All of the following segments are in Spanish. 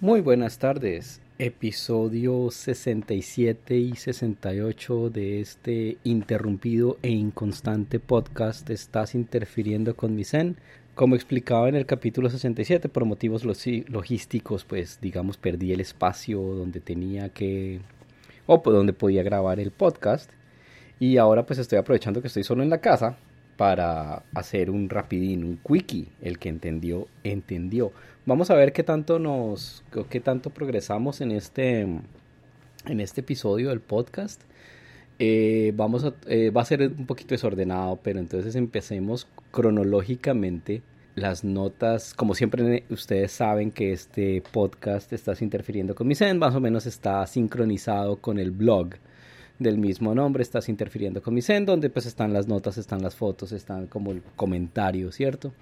Muy buenas tardes, episodio 67 y 68 de este interrumpido e inconstante podcast Estás interfiriendo con mi Zen. Como explicaba en el capítulo 67, por motivos logísticos, pues digamos perdí el espacio donde tenía que o donde podía grabar el podcast y ahora pues estoy aprovechando que estoy solo en la casa para hacer un rapidín, un quickie. El que entendió, entendió. Vamos a ver qué tanto nos, qué tanto progresamos en este, en este episodio del podcast. Eh, vamos a, eh, va a ser un poquito desordenado, pero entonces empecemos cronológicamente las notas. Como siempre ustedes saben que este podcast está interfiriendo con mi Zen, más o menos está sincronizado con el blog del mismo nombre, estás interfiriendo con mi Zen, donde pues están las notas, están las fotos, están como el comentario, ¿cierto?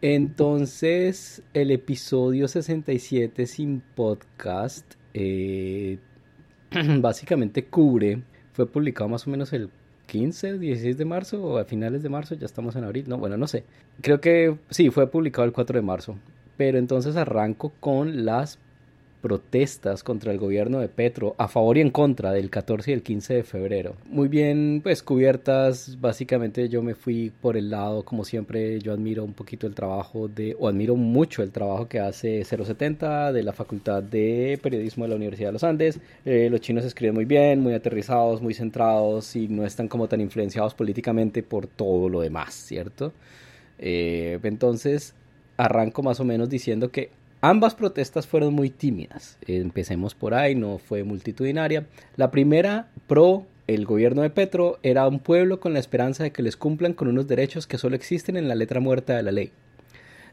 Entonces, el episodio 67 sin podcast eh, básicamente cubre, fue publicado más o menos el 15, 16 de marzo o a finales de marzo, ya estamos en abril, no, bueno, no sé. Creo que sí, fue publicado el 4 de marzo. Pero entonces arranco con las protestas contra el gobierno de Petro a favor y en contra del 14 y el 15 de febrero. Muy bien, pues cubiertas, básicamente yo me fui por el lado, como siempre, yo admiro un poquito el trabajo de, o admiro mucho el trabajo que hace 070 de la Facultad de Periodismo de la Universidad de los Andes. Eh, los chinos escriben muy bien, muy aterrizados, muy centrados y no están como tan influenciados políticamente por todo lo demás, ¿cierto? Eh, entonces, arranco más o menos diciendo que Ambas protestas fueron muy tímidas. Empecemos por ahí, no fue multitudinaria. La primera, pro el gobierno de Petro, era un pueblo con la esperanza de que les cumplan con unos derechos que solo existen en la letra muerta de la ley.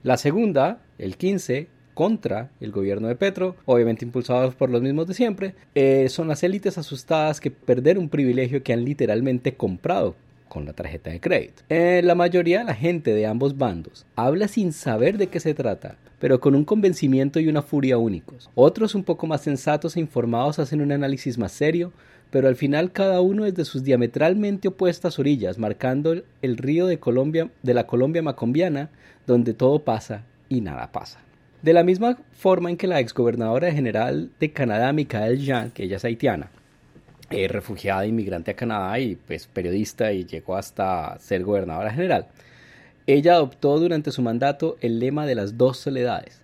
La segunda, el 15, contra el gobierno de Petro, obviamente impulsados por los mismos de siempre, eh, son las élites asustadas que perder un privilegio que han literalmente comprado con la tarjeta de crédito. Eh, la mayoría de la gente de ambos bandos habla sin saber de qué se trata, pero con un convencimiento y una furia únicos. Otros un poco más sensatos e informados hacen un análisis más serio, pero al final cada uno es de sus diametralmente opuestas orillas, marcando el río de Colombia, de la Colombia macombiana, donde todo pasa y nada pasa. De la misma forma en que la exgobernadora general de Canadá, Michael Jean, que ella es haitiana, eh, refugiada inmigrante a Canadá y pues periodista y llegó hasta ser gobernadora general. Ella adoptó durante su mandato el lema de las dos soledades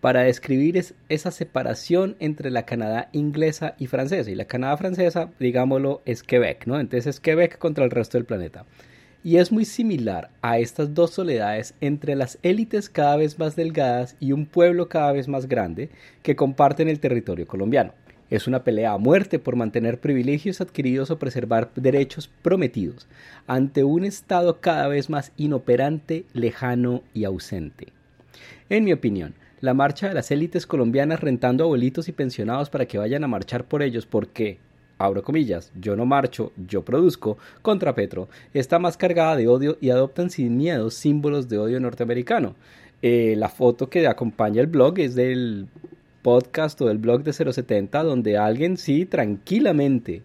para describir esa separación entre la Canadá inglesa y francesa. Y la Canadá francesa, digámoslo, es Quebec, ¿no? Entonces es Quebec contra el resto del planeta. Y es muy similar a estas dos soledades entre las élites cada vez más delgadas y un pueblo cada vez más grande que comparten el territorio colombiano. Es una pelea a muerte por mantener privilegios adquiridos o preservar derechos prometidos ante un Estado cada vez más inoperante, lejano y ausente. En mi opinión, la marcha de las élites colombianas rentando abuelitos y pensionados para que vayan a marchar por ellos porque, abro comillas, yo no marcho, yo produzco, contra Petro, está más cargada de odio y adoptan sin miedo símbolos de odio norteamericano. Eh, la foto que acompaña el blog es del podcast o del blog de 070 donde alguien sí tranquilamente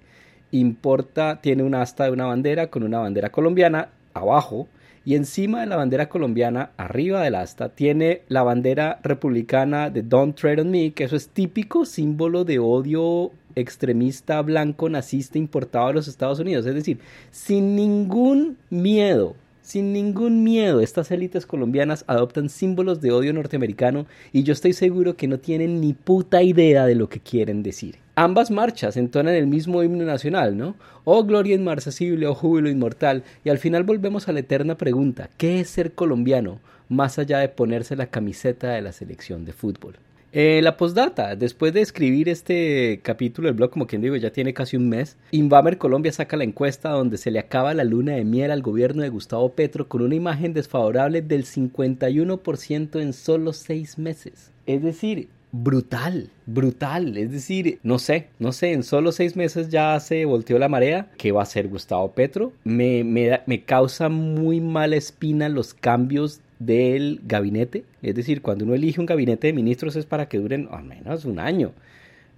importa, tiene un asta de una bandera con una bandera colombiana abajo y encima de la bandera colombiana, arriba del asta, tiene la bandera republicana de Don't Tread on Me, que eso es típico símbolo de odio extremista blanco nazista importado a los Estados Unidos. Es decir, sin ningún miedo sin ningún miedo, estas élites colombianas adoptan símbolos de odio norteamericano y yo estoy seguro que no tienen ni puta idea de lo que quieren decir. Ambas marchas entonan el mismo himno nacional, ¿no? Oh gloria inmarcesible, oh júbilo inmortal, y al final volvemos a la eterna pregunta, ¿qué es ser colombiano más allá de ponerse la camiseta de la selección de fútbol? Eh, la postdata, después de escribir este capítulo del blog, como quien digo, ya tiene casi un mes, Invamer Colombia saca la encuesta donde se le acaba la luna de miel al gobierno de Gustavo Petro con una imagen desfavorable del 51% en solo seis meses. Es decir, brutal, brutal. Es decir, no sé, no sé, en solo seis meses ya se volteó la marea. ¿Qué va a hacer Gustavo Petro? Me, me, me causa muy mala espina los cambios del gabinete. Es decir, cuando uno elige un gabinete de ministros es para que duren al menos un año.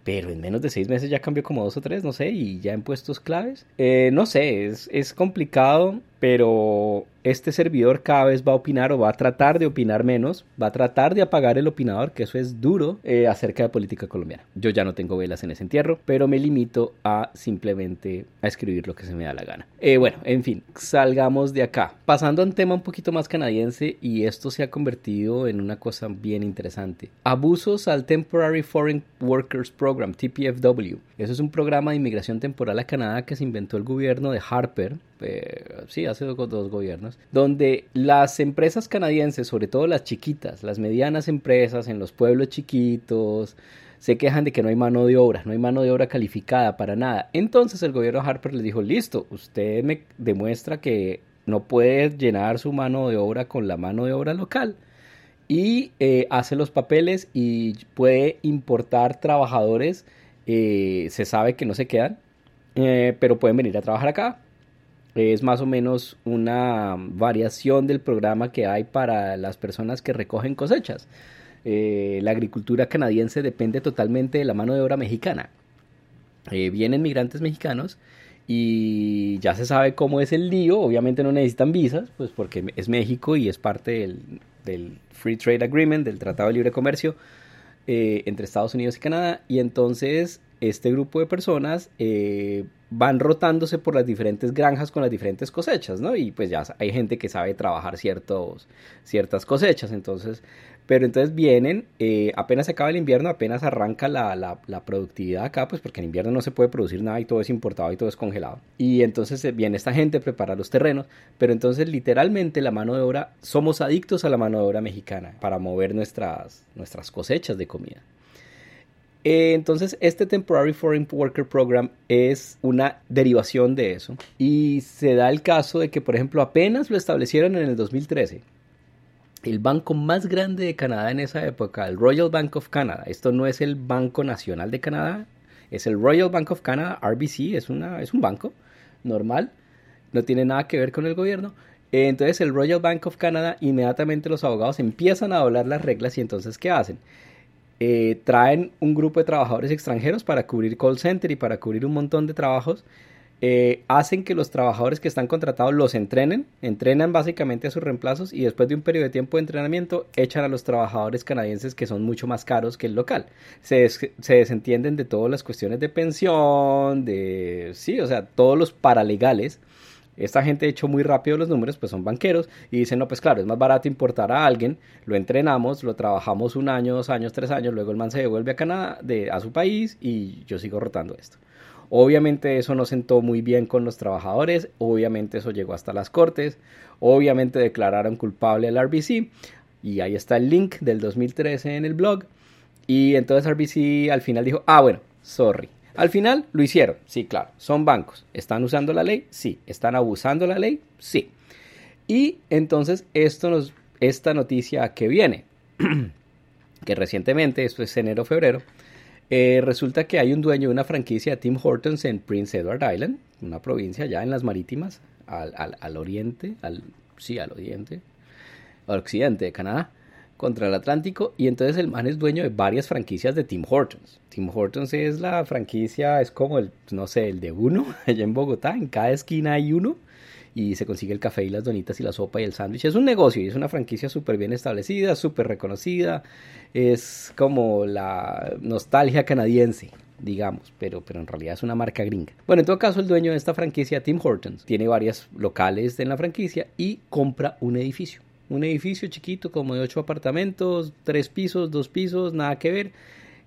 Pero en menos de seis meses ya cambió como dos o tres, no sé, y ya en puestos claves. Eh, no sé, es, es complicado pero este servidor cada vez va a opinar o va a tratar de opinar menos, va a tratar de apagar el opinador, que eso es duro, eh, acerca de política colombiana. Yo ya no tengo velas en ese entierro, pero me limito a simplemente a escribir lo que se me da la gana. Eh, bueno, en fin, salgamos de acá. Pasando a un tema un poquito más canadiense y esto se ha convertido en una cosa bien interesante. Abusos al Temporary Foreign Workers Program, TPFW. Eso es un programa de inmigración temporal a Canadá que se inventó el gobierno de Harper eh, sí, hace dos gobiernos, donde las empresas canadienses, sobre todo las chiquitas, las medianas empresas en los pueblos chiquitos, se quejan de que no hay mano de obra, no hay mano de obra calificada para nada. Entonces el gobierno Harper les dijo, listo, usted me demuestra que no puede llenar su mano de obra con la mano de obra local y eh, hace los papeles y puede importar trabajadores, eh, se sabe que no se quedan, pero pueden venir a trabajar acá es más o menos una variación del programa que hay para las personas que recogen cosechas. Eh, la agricultura canadiense depende totalmente de la mano de obra mexicana. Eh, vienen migrantes mexicanos y ya se sabe cómo es el lío. Obviamente no necesitan visas, pues porque es México y es parte del, Free Trade Agreement, del Tratado de Libre Comercio eh, entre Estados Unidos y Canadá. Y entonces este grupo de personas eh, van rotándose por las diferentes granjas con las diferentes cosechas, ¿no? Y pues ya hay gente que sabe trabajar ciertos, ciertas cosechas, entonces, pero entonces vienen, eh, apenas se acaba el invierno, apenas arranca la, la, productividad acá, pues porque en invierno no se puede producir nada y todo es importado y todo es congelado. Y entonces eh, viene esta gente, prepara los terrenos, pero entonces literalmente la mano de obra, somos adictos a la mano de obra mexicana para mover nuestras, nuestras cosechas de comida. Eh, entonces, este Temporary Foreign Worker Program es una derivación de eso. Y se da el caso de que, por ejemplo, apenas lo establecieron en el 2013. El banco más grande de Canadá en esa época, el Royal Bank of Canada, esto no es el Banco Nacional de Canadá, es el Royal Bank of Canada, RBC, es, una, es un banco normal, no tiene nada que ver con el gobierno. Eh, entonces el Royal Bank of Canada, inmediatamente los abogados empiezan a doblar las reglas y entonces ¿qué hacen? Eh, traen un grupo de trabajadores extranjeros para cubrir call center y para cubrir un montón de trabajos. Eh, hacen que los trabajadores que están contratados los entrenen, entrenan básicamente a sus reemplazos y después de un periodo de tiempo de entrenamiento echan a los trabajadores canadienses que son mucho más caros que el local. Se, se desentienden de todas las cuestiones de pensión, de, sí, o sea, todos los paralegales esta gente hecho muy rápido los números, pues son banqueros y dicen, no, pues claro, es más barato importar a alguien, lo entrenamos, lo trabajamos un año, dos años, tres años, luego el man se devuelve a Canadá, de, a su país y yo sigo rotando esto. Obviamente eso no sentó muy bien con los trabajadores, obviamente eso llegó hasta las cortes, obviamente declararon culpable al RBC y ahí está el link del 2013 en el blog y entonces RBC al final dijo, ah bueno, sorry, al final lo hicieron, sí, claro, son bancos. ¿Están usando la ley? Sí. ¿Están abusando la ley? Sí. Y entonces esto nos, esta noticia que viene, que recientemente, esto es enero-febrero, eh, resulta que hay un dueño de una franquicia Tim Hortons en Prince Edward Island, una provincia ya en las marítimas, al, al oriente, al, sí, al oriente, al occidente de Canadá contra el Atlántico y entonces el man es dueño de varias franquicias de Tim Hortons. Tim Hortons es la franquicia, es como el, no sé, el de uno allá en Bogotá, en cada esquina hay uno y se consigue el café y las donitas y la sopa y el sándwich. Es un negocio y es una franquicia súper bien establecida, súper reconocida, es como la nostalgia canadiense digamos, pero, pero en realidad es una marca gringa. Bueno, en todo caso, el dueño de esta franquicia, Tim Hortons, tiene varias locales en la franquicia y compra un edificio un edificio chiquito como de ocho apartamentos, tres pisos, dos pisos, nada que ver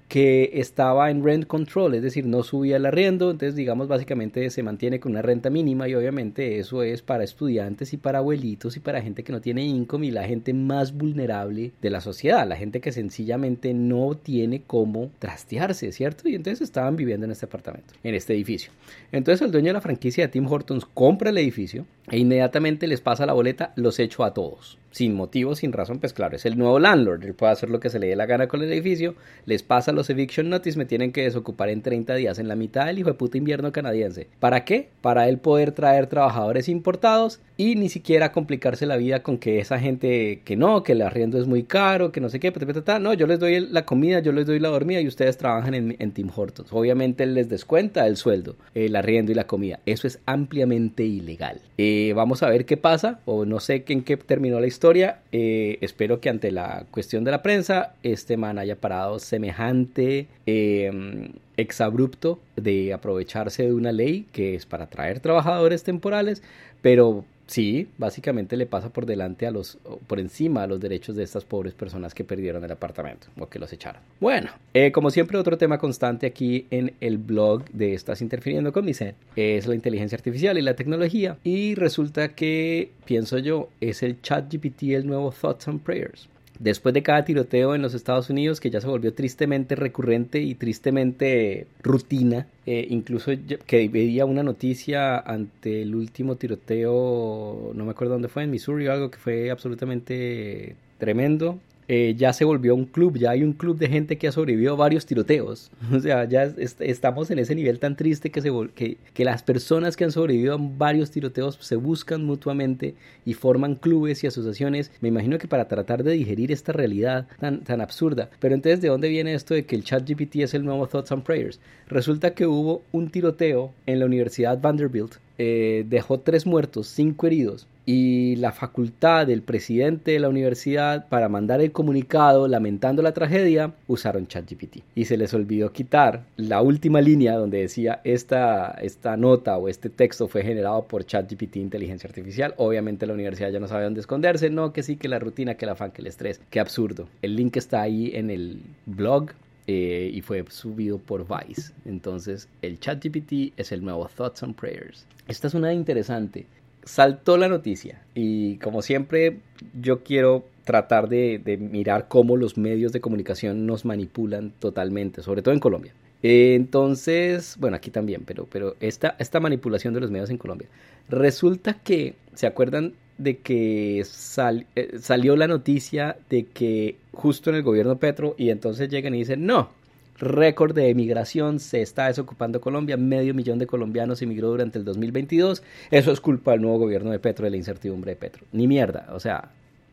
que estaba en rent control, es decir, no subía el arriendo, entonces digamos básicamente se mantiene con una renta mínima y obviamente eso es para estudiantes y para abuelitos y para gente que no tiene income y la gente más vulnerable de la sociedad, la gente que sencillamente no tiene cómo trastearse, ¿cierto? Y entonces estaban viviendo en este apartamento, en este edificio. Entonces el dueño de la franquicia de Tim Hortons compra el edificio e inmediatamente les pasa la boleta, los echo a todos sin motivo, sin razón, pues claro, es el nuevo landlord, él puede hacer lo que se le dé la gana con el edificio, les pasa los eviction notice, me tienen que desocupar en 30 días, en la mitad del hijo de puta invierno canadiense. ¿Para qué? Para él poder traer trabajadores importados y ni siquiera complicarse la vida con que esa gente que no, que el arriendo es muy caro, que no sé qué, no, yo les doy la comida, yo les doy la dormida y ustedes trabajan en, Tim Hortons. Obviamente él les descuenta el sueldo, el arriendo y la comida. Eso es ampliamente ilegal. Eh, vamos a ver qué pasa, o no sé en qué terminó la historia. Eh, espero que ante la cuestión de la prensa, este man haya parado semejante eh, exabrupto de aprovecharse de una ley que es para traer trabajadores temporales, pero Sí, básicamente le pasa por delante a los, por encima a los derechos de estas pobres personas que perdieron el apartamento o que los echaron. Bueno, eh, como siempre, otro tema constante aquí en el blog de Estás interfiriendo con mi ser es la inteligencia artificial y la tecnología. Y resulta que, pienso yo, es el chat GPT el nuevo Thoughts and Prayers después de cada tiroteo en los Estados Unidos, que ya se volvió tristemente recurrente y tristemente rutina, eh, incluso que veía una noticia ante el último tiroteo, no me acuerdo dónde fue, en Missouri algo que fue absolutamente tremendo, eh, ya se volvió un club, ya hay un club de gente que ha sobrevivido a varios tiroteos. O sea, ya estamos en ese nivel tan triste que, se que, que, las personas que han sobrevivido a varios tiroteos se buscan mutuamente y forman clubes y asociaciones. Me imagino que para tratar de digerir esta realidad tan, tan absurda. Pero entonces, ¿de dónde viene esto de que el chat GPT es el nuevo Thoughts and Prayers? Resulta que hubo un tiroteo en la Universidad Vanderbilt. Eh, dejó tres muertos, cinco heridos y la facultad del presidente de la universidad para mandar el comunicado lamentando la tragedia usaron ChatGPT. Y se les olvidó quitar la última línea donde decía esta, esta nota o este texto fue generado por ChatGPT inteligencia artificial obviamente la universidad ya no sabe dónde esconderse. No que sí que la rutina que el afán que el estrés. Qué absurdo. El link está ahí en el blog eh, y fue subido por Vice. Entonces, el ChatGPT es el nuevo Thoughts and Prayers. Esta es una interesante saltó la noticia y como siempre yo quiero tratar de, mirar cómo los medios de comunicación nos manipulan totalmente, sobre todo en Colombia. Entonces, bueno, aquí también, pero, pero esta, esta manipulación de los medios en Colombia. Resulta que, ¿se acuerdan de que eh, salió la noticia de que justo en el gobierno Petro y entonces llegan y dicen, no, récord de emigración, se está desocupando Colombia, medio millón de colombianos emigró durante el 2022, eso es culpa del nuevo gobierno de Petro, de la incertidumbre de Petro. Ni mierda, o sea,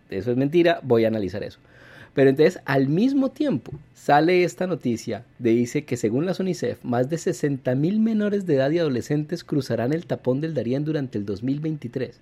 eso es mentira, voy a analizar eso. Pero entonces, al mismo tiempo, sale esta noticia de dice que según la UNICEF, más de 60 mil menores de edad y adolescentes cruzarán el tapón del Darién durante el 2023.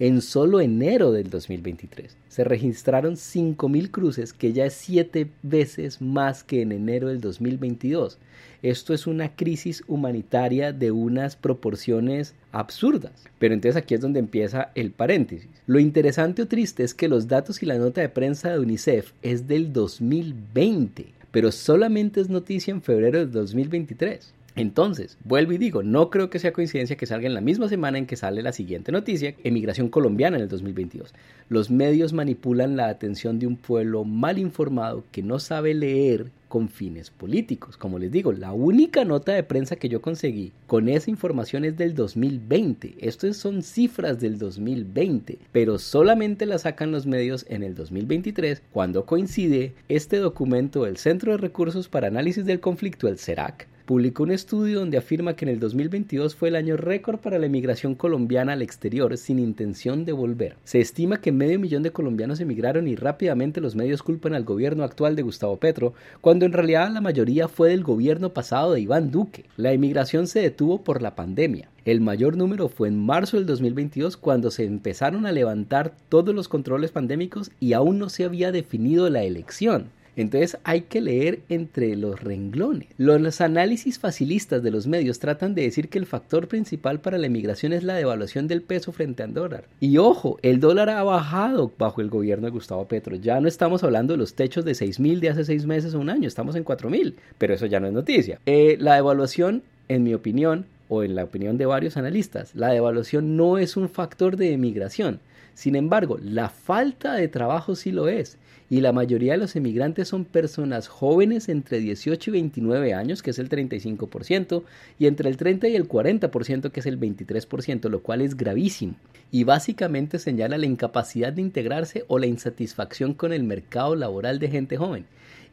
En solo enero del 2023 se registraron 5.000 cruces, que ya es siete veces más que en enero del 2022. Esto es una crisis humanitaria de unas proporciones absurdas. Pero entonces aquí es donde empieza el paréntesis. Lo interesante o triste es que los datos y la nota de prensa de UNICEF es del 2020, pero solamente es noticia en febrero del 2023. Entonces, vuelvo y digo, no creo que sea coincidencia que salga en la misma semana en que sale la siguiente noticia, emigración colombiana en el 2022. Los medios manipulan la atención de un pueblo mal informado que no sabe leer con fines políticos. Como les digo, la única nota de prensa que yo conseguí con esa información es del 2020. Estas son cifras del 2020, pero solamente la sacan los medios en el 2023 cuando coincide este documento del Centro de Recursos para Análisis del Conflicto, el CERAC, publicó un estudio donde afirma que en el 2022 fue el año récord para la emigración colombiana al exterior sin intención de volver. Se estima que medio millón de colombianos emigraron y rápidamente los medios culpan al gobierno actual de Gustavo Petro, cuando en realidad la mayoría fue del gobierno pasado de Iván Duque. La emigración se detuvo por la pandemia. El mayor número fue en marzo del 2022 cuando se empezaron a levantar todos los controles pandémicos y aún no se había definido la elección. Entonces hay que leer entre los renglones. Los análisis facilistas de los medios tratan de decir que el factor principal para la emigración es la devaluación del peso frente al dólar. Y ojo, el dólar ha bajado bajo el gobierno de Gustavo Petro. Ya no estamos hablando de los techos de 6 mil de hace seis meses o un año, estamos en 4 mil, pero eso ya no es noticia. Eh, la devaluación, en mi opinión, o en la opinión de varios analistas, la devaluación no es un factor de emigración Sin embargo, la falta de trabajo sí lo es y la mayoría de los emigrantes son personas jóvenes entre 18 y 29 años, que es el 35%, y entre el 30 y el 40%, que es el 23%, lo cual es gravísimo. Y básicamente señala la incapacidad de integrarse o la insatisfacción con el mercado laboral de gente joven.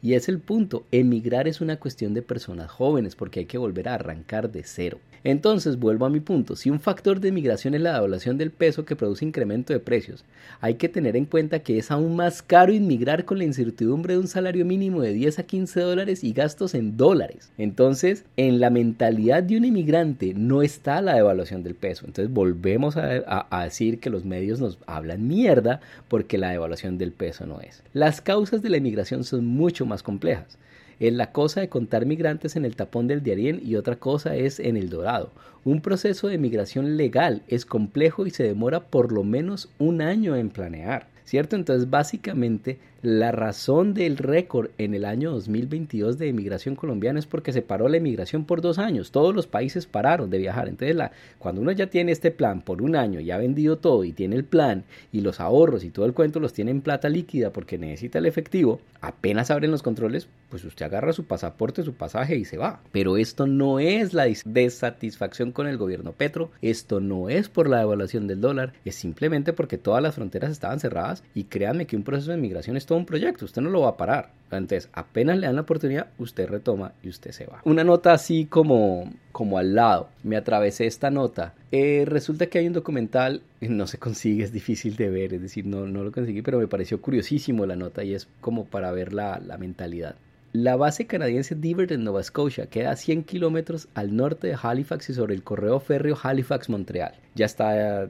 Y es el punto, emigrar es una cuestión de personas jóvenes porque hay que volver a arrancar de cero. Entonces, vuelvo a mi punto, si un factor de migración es la devaluación del peso que produce incremento de precios, hay que tener en cuenta que es aún más caro inmigrar con la incertidumbre de un salario mínimo de 10 a 15 dólares y gastos en dólares. Entonces, en la mentalidad de un inmigrante no está la devaluación del peso. Entonces, volvemos a, a decir que los medios nos hablan mierda porque la devaluación del peso no es. Las causas de la inmigración son mucho más complejas. Es la cosa de contar migrantes en el tapón del Diarién y otra cosa es en el Dorado. Un proceso de migración legal es complejo y se demora por lo menos un año en planear. ¿cierto? Entonces, básicamente, la razón del récord en el año 2022 de emigración colombiana es porque se paró la emigración por dos años. Todos los países pararon de viajar. Entonces, la, cuando uno ya tiene este plan por un año y ha vendido todo y tiene el plan y los ahorros y todo el cuento los tiene en plata líquida porque necesita el efectivo, apenas abren los controles, pues usted agarra su pasaporte, su pasaje y se va. Pero esto no es la desatisfacción con el gobierno Petro, esto no es por la devaluación del dólar, es simplemente porque todas las fronteras estaban cerradas y créanme que un proceso de migración es todo un proyecto, usted no lo va a parar. Entonces, apenas le dan la oportunidad, usted retoma y usted se va. Una nota así como, como al lado, me atravesé esta nota. Eh, resulta que hay un documental, no se consigue, es difícil de ver, es decir, no, no lo conseguí, pero me pareció curiosísimo la nota y es como para ver la, la mentalidad. La base canadiense Divert en Nova Scotia queda a 100 kilómetros al norte de Halifax y sobre el correo férreo Halifax-Montreal. Ya está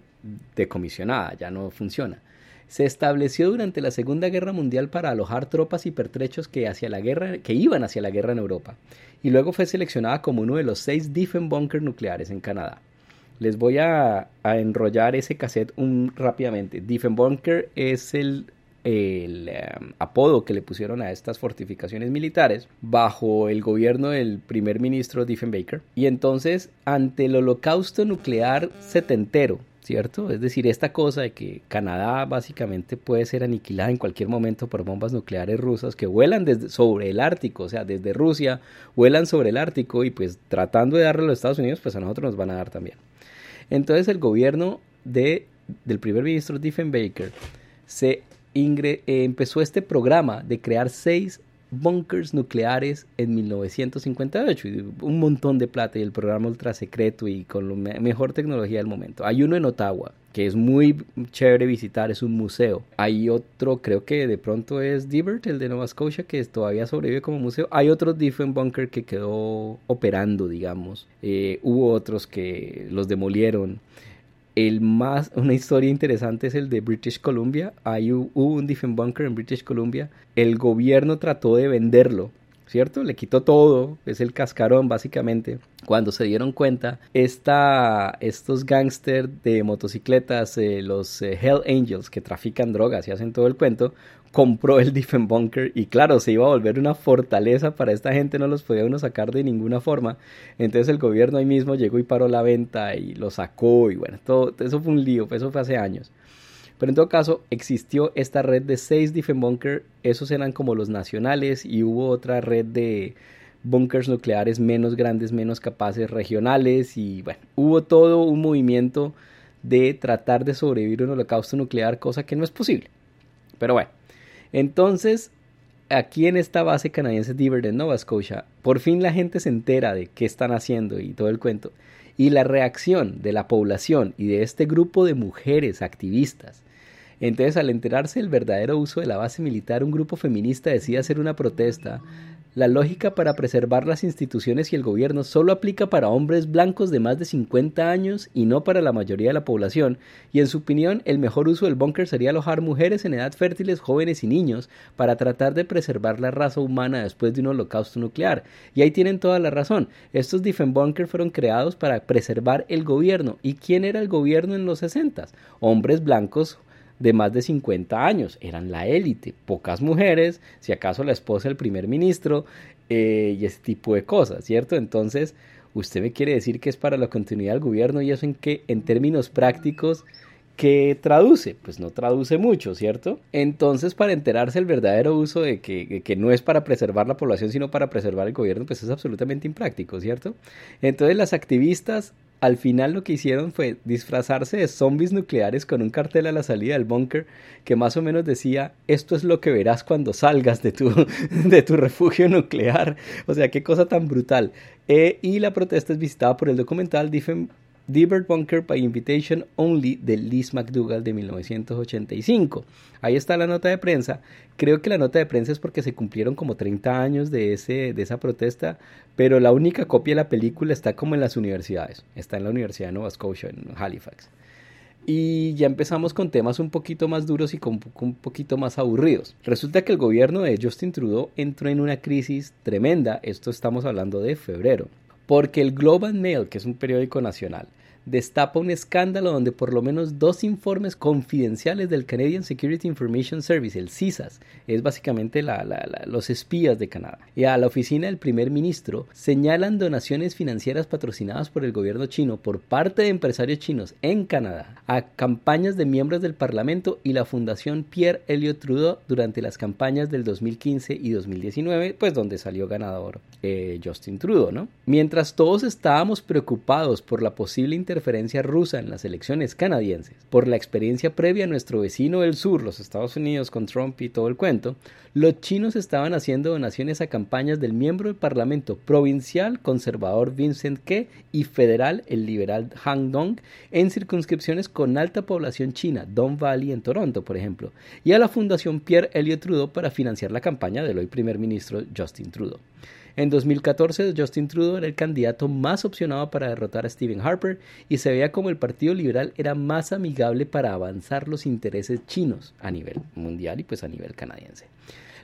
decomisionada, ya no funciona se estableció durante la Segunda Guerra Mundial para alojar tropas y pertrechos que, hacia la guerra, que iban hacia la guerra en Europa, y luego fue seleccionada como uno de los seis Diffenbunker nucleares en Canadá. Les voy a, enrollar ese cassette un, rápidamente. Diffenbunker es el, em, apodo que le pusieron a estas fortificaciones militares bajo el gobierno del primer ministro Diffenbaker. Y entonces, ante el holocausto nuclear setentero, ¿cierto? Es decir, esta cosa de que Canadá básicamente puede ser aniquilada en cualquier momento por bombas nucleares rusas que vuelan desde, sobre el Ártico, o sea, desde Rusia, vuelan sobre el Ártico y pues tratando de darle a los Estados Unidos, pues a nosotros nos van a dar también. Entonces el gobierno de, del primer ministro Diefenbaker se eh, empezó este programa de crear seis bunkers nucleares en 1958 y un montón de plata y el programa ultra secreto y con la mejor tecnología del momento. Hay uno en Ottawa que es muy chévere visitar, es un museo. Hay otro, creo que de pronto es Divert, el de Nova Scotia, que todavía sobrevive como museo. Hay otro Different Bunker que quedó operando, digamos. Eh, hubo otros que los demolieron. El más, una historia interesante es el de British Columbia. Hay hubo un Bunker en British Columbia. El gobierno trató de venderlo, ¿cierto? Le quitó todo, es el cascarón básicamente. Cuando se dieron cuenta, esta, estos gángsters de motocicletas, eh, los eh, Hell Angels que trafican drogas y hacen todo el cuento, compró el Bunker y claro, se iba a volver una fortaleza para esta gente, no los podía uno sacar de ninguna forma. Entonces el gobierno ahí mismo llegó y paró la venta y lo sacó y bueno, todo eso fue un lío, eso fue hace años. Pero en todo caso, existió esta red de seis Bunker, esos eran como los nacionales y hubo otra red de bunkers nucleares menos grandes, menos capaces, regionales y bueno, hubo todo un movimiento de tratar de sobrevivir un holocausto nuclear, cosa que no es posible. Pero bueno, entonces, aquí en esta base canadiense en Nova Scotia, por fin la gente se entera de qué están haciendo y todo el cuento. Y la reacción de la población y de este grupo de mujeres activistas. Entonces, al enterarse del verdadero uso de la base militar, un grupo feminista decide hacer una protesta la lógica para preservar las instituciones y el gobierno solo aplica para hombres blancos de más de 50 años y no para la mayoría de la población, y en su opinión el mejor uso del búnker sería alojar mujeres en edad fértiles, jóvenes y niños para tratar de preservar la raza humana después de un holocausto nuclear. Y ahí tienen toda la razón. Estos Diffenbunkers fueron creados para preservar el gobierno. ¿Y quién era el gobierno en los 60? Hombres blancos de más de 50 años, eran la élite, pocas mujeres, si acaso la esposa del primer ministro eh, y ese tipo de cosas, ¿cierto? Entonces, usted me quiere decir que es para la continuidad del gobierno y eso en que, en términos prácticos, ¿Qué traduce? Pues no traduce mucho, ¿cierto? Entonces, para enterarse el verdadero uso de que, que, no es para preservar la población, sino para preservar el gobierno, pues es absolutamente impráctico, ¿cierto? Entonces, las activistas al final lo que hicieron fue disfrazarse de zombies nucleares con un cartel a la salida del búnker que más o menos decía esto es lo que verás cuando salgas de tu, de tu refugio nuclear. O sea, qué cosa tan brutal. Eh, y la protesta es visitada por el documental Bird Bunker by Invitation Only de Liz McDougall de 1985. Ahí está la nota de prensa. Creo que la nota de prensa es porque se cumplieron como 30 años de, ese, de esa protesta, pero la única copia de la película está como en las universidades. Está en la Universidad de Nova Scotia, en Halifax. Y ya empezamos con temas un poquito más duros y con, un poquito más aburridos. Resulta que el gobierno de Justin Trudeau entró en una crisis tremenda. Esto estamos hablando de febrero. Porque el Global Mail, que es un periódico nacional, destapa un escándalo donde por lo menos dos informes confidenciales del Canadian Security Information Service, el CISAS, es básicamente los espías de Canadá, y a la oficina del primer ministro señalan donaciones financieras patrocinadas por el gobierno chino por parte de empresarios chinos en Canadá a campañas de miembros del Parlamento y la Fundación Pierre Elliott Trudeau durante las campañas del 2015 y 2019, pues donde salió ganador eh, Justin Trudeau, ¿no? Mientras todos estábamos preocupados por la posible intervención interferencia rusa en las elecciones canadienses, por la experiencia previa a nuestro vecino del sur, los Estados Unidos, con Trump y todo el cuento, los chinos estaban haciendo donaciones a campañas del miembro del Parlamento provincial conservador Vincent Ke y federal el liberal Han Dong en circunscripciones con alta población china, Don Valley en Toronto, por ejemplo, y a la Fundación Pierre Elliott Trudeau para financiar la campaña del hoy primer ministro Justin Trudeau. En 2014, Justin Trudeau era el candidato más opcionado para derrotar a Stephen Harper y se veía como el Partido Liberal era más amigable para avanzar los intereses chinos a nivel mundial y pues a nivel canadiense.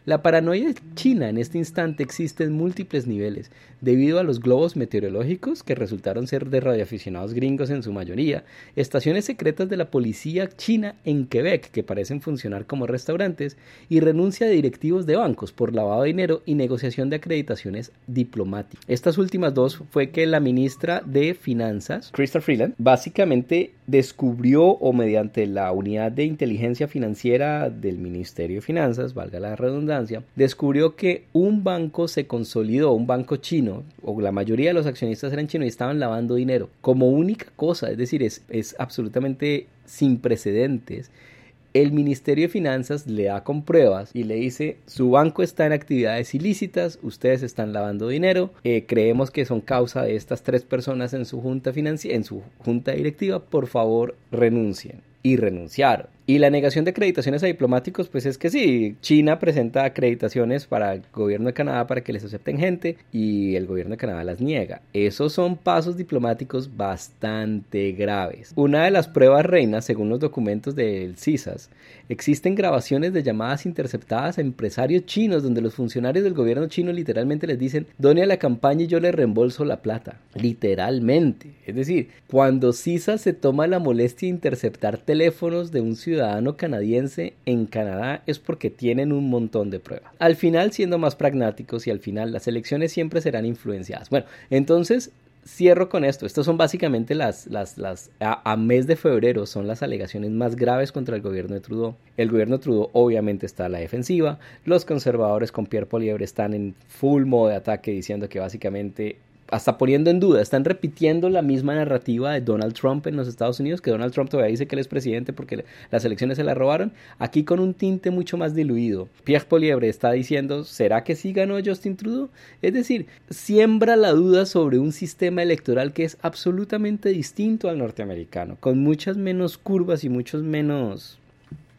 La paranoia china en este instante existe en múltiples niveles, debido a los globos meteorológicos que resultaron ser de radioaficionados gringos en su mayoría, estaciones secretas de la policía china en Quebec que parecen funcionar como restaurantes, y renuncia de directivos de bancos por lavado de dinero y negociación de acreditaciones diplomáticas. Estas últimas dos fue que la ministra de Finanzas, Krista Freeland, básicamente descubrió o mediante la unidad de inteligencia financiera del Ministerio de Finanzas, valga la redundancia, descubrió que un banco se consolidó, un banco chino, o la mayoría de los accionistas eran chinos y estaban lavando dinero como única cosa, es decir, es, es absolutamente sin precedentes el Ministerio de Finanzas le da con pruebas y le dice su banco está en actividades ilícitas, ustedes están lavando dinero, eh, creemos que son causa de estas tres personas en su junta en su junta directiva, por favor renuncien y renunciaron. Y la negación de acreditaciones a diplomáticos, pues es que sí, China presenta acreditaciones para el gobierno de Canadá para que les acepten gente y el gobierno de Canadá las niega. Esos son pasos diplomáticos bastante graves. Una de las pruebas reinas, según los documentos del CISAS, existen grabaciones de llamadas interceptadas a empresarios chinos donde los funcionarios del gobierno chino literalmente les dicen, done a la campaña y yo le reembolso la plata. Literalmente. Es decir, cuando CISAS se toma la molestia de interceptar teléfonos de un ciudadano, ciudadano canadiense en Canadá es porque tienen un montón de pruebas. Al final, siendo más pragmáticos y al final las elecciones siempre serán influenciadas. Bueno, entonces cierro con esto. Estos son básicamente las, las, las a, mes de febrero son las alegaciones más graves contra el gobierno de Trudeau. El gobierno de Trudeau obviamente está a la defensiva. Los conservadores con Pierre Polievre están en full modo de ataque diciendo que básicamente hasta poniendo en duda, están repitiendo la misma narrativa de Donald Trump en los Estados Unidos, que Donald Trump todavía dice que él es presidente porque las elecciones se la robaron, aquí con un tinte mucho más diluido. Pierre Polievre está diciendo, ¿será que sí ganó Justin Trudeau? Es decir, siembra la duda sobre un sistema electoral que es absolutamente distinto al norteamericano, con muchas menos curvas y muchos menos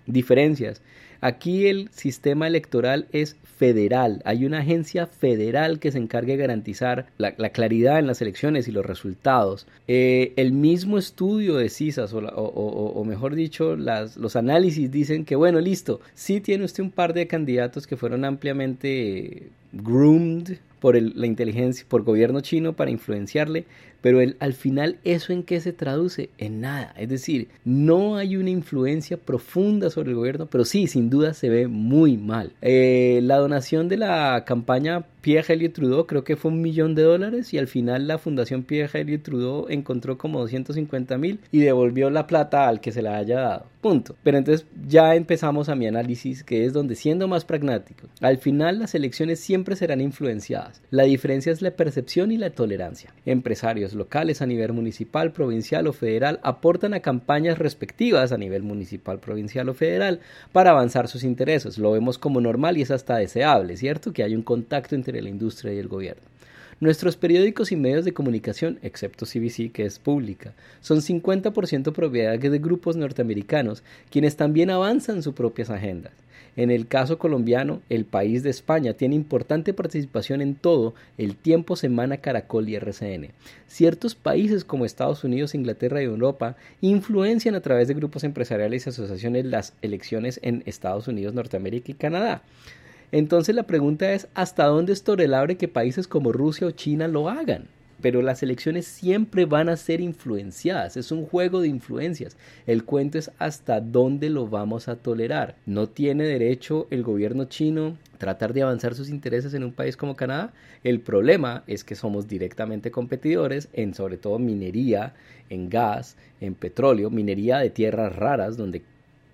diferencias. Aquí el sistema electoral es federal. Hay una agencia federal que se encargue de garantizar la, claridad en las elecciones y los resultados. Eh, el mismo estudio de CISAS, o, mejor dicho, los análisis dicen que, bueno, listo, sí tiene usted un par de candidatos que fueron ampliamente groomed por la inteligencia, por gobierno chino para influenciarle, pero el, al final eso en qué se traduce? En nada. Es decir, no hay una influencia profunda sobre el gobierno, pero sí, sin duda se ve muy mal. Eh, la donación de la campaña Pierre Elliott Trudeau creo que fue un millón de dólares y al final la fundación Pierre Elliott Trudeau encontró como 250 mil y devolvió la plata al que se la haya dado. Punto. Pero entonces ya empezamos a mi análisis que es donde siendo más pragmático, al final las elecciones siempre serán influenciadas. La diferencia es la percepción y la tolerancia. Empresarios locales a nivel municipal, provincial o federal aportan a campañas respectivas a nivel municipal, provincial o federal para avanzar sus intereses. Lo vemos como normal y es hasta deseable, ¿cierto? Que hay un contacto entre la industria y el gobierno. Nuestros periódicos y medios de comunicación, excepto CBC, que es pública, son 50% propiedad de grupos norteamericanos, quienes también avanzan sus propias agendas. En el caso colombiano, el país de España tiene importante participación en todo el tiempo Semana Caracol y RCN. Ciertos países como Estados Unidos, Inglaterra y Europa influencian a través de grupos empresariales y asociaciones las elecciones en Estados Unidos, Norteamérica y Canadá. Entonces la pregunta es, ¿hasta dónde es tolerable que países como Rusia o China lo hagan? pero las elecciones siempre van a ser influenciadas, es un juego de influencias. El cuento es hasta dónde lo vamos a tolerar. No tiene derecho el gobierno chino tratar de avanzar sus intereses en un país como Canadá. El problema es que somos directamente competidores en sobre todo minería, en gas, en petróleo, minería de tierras raras donde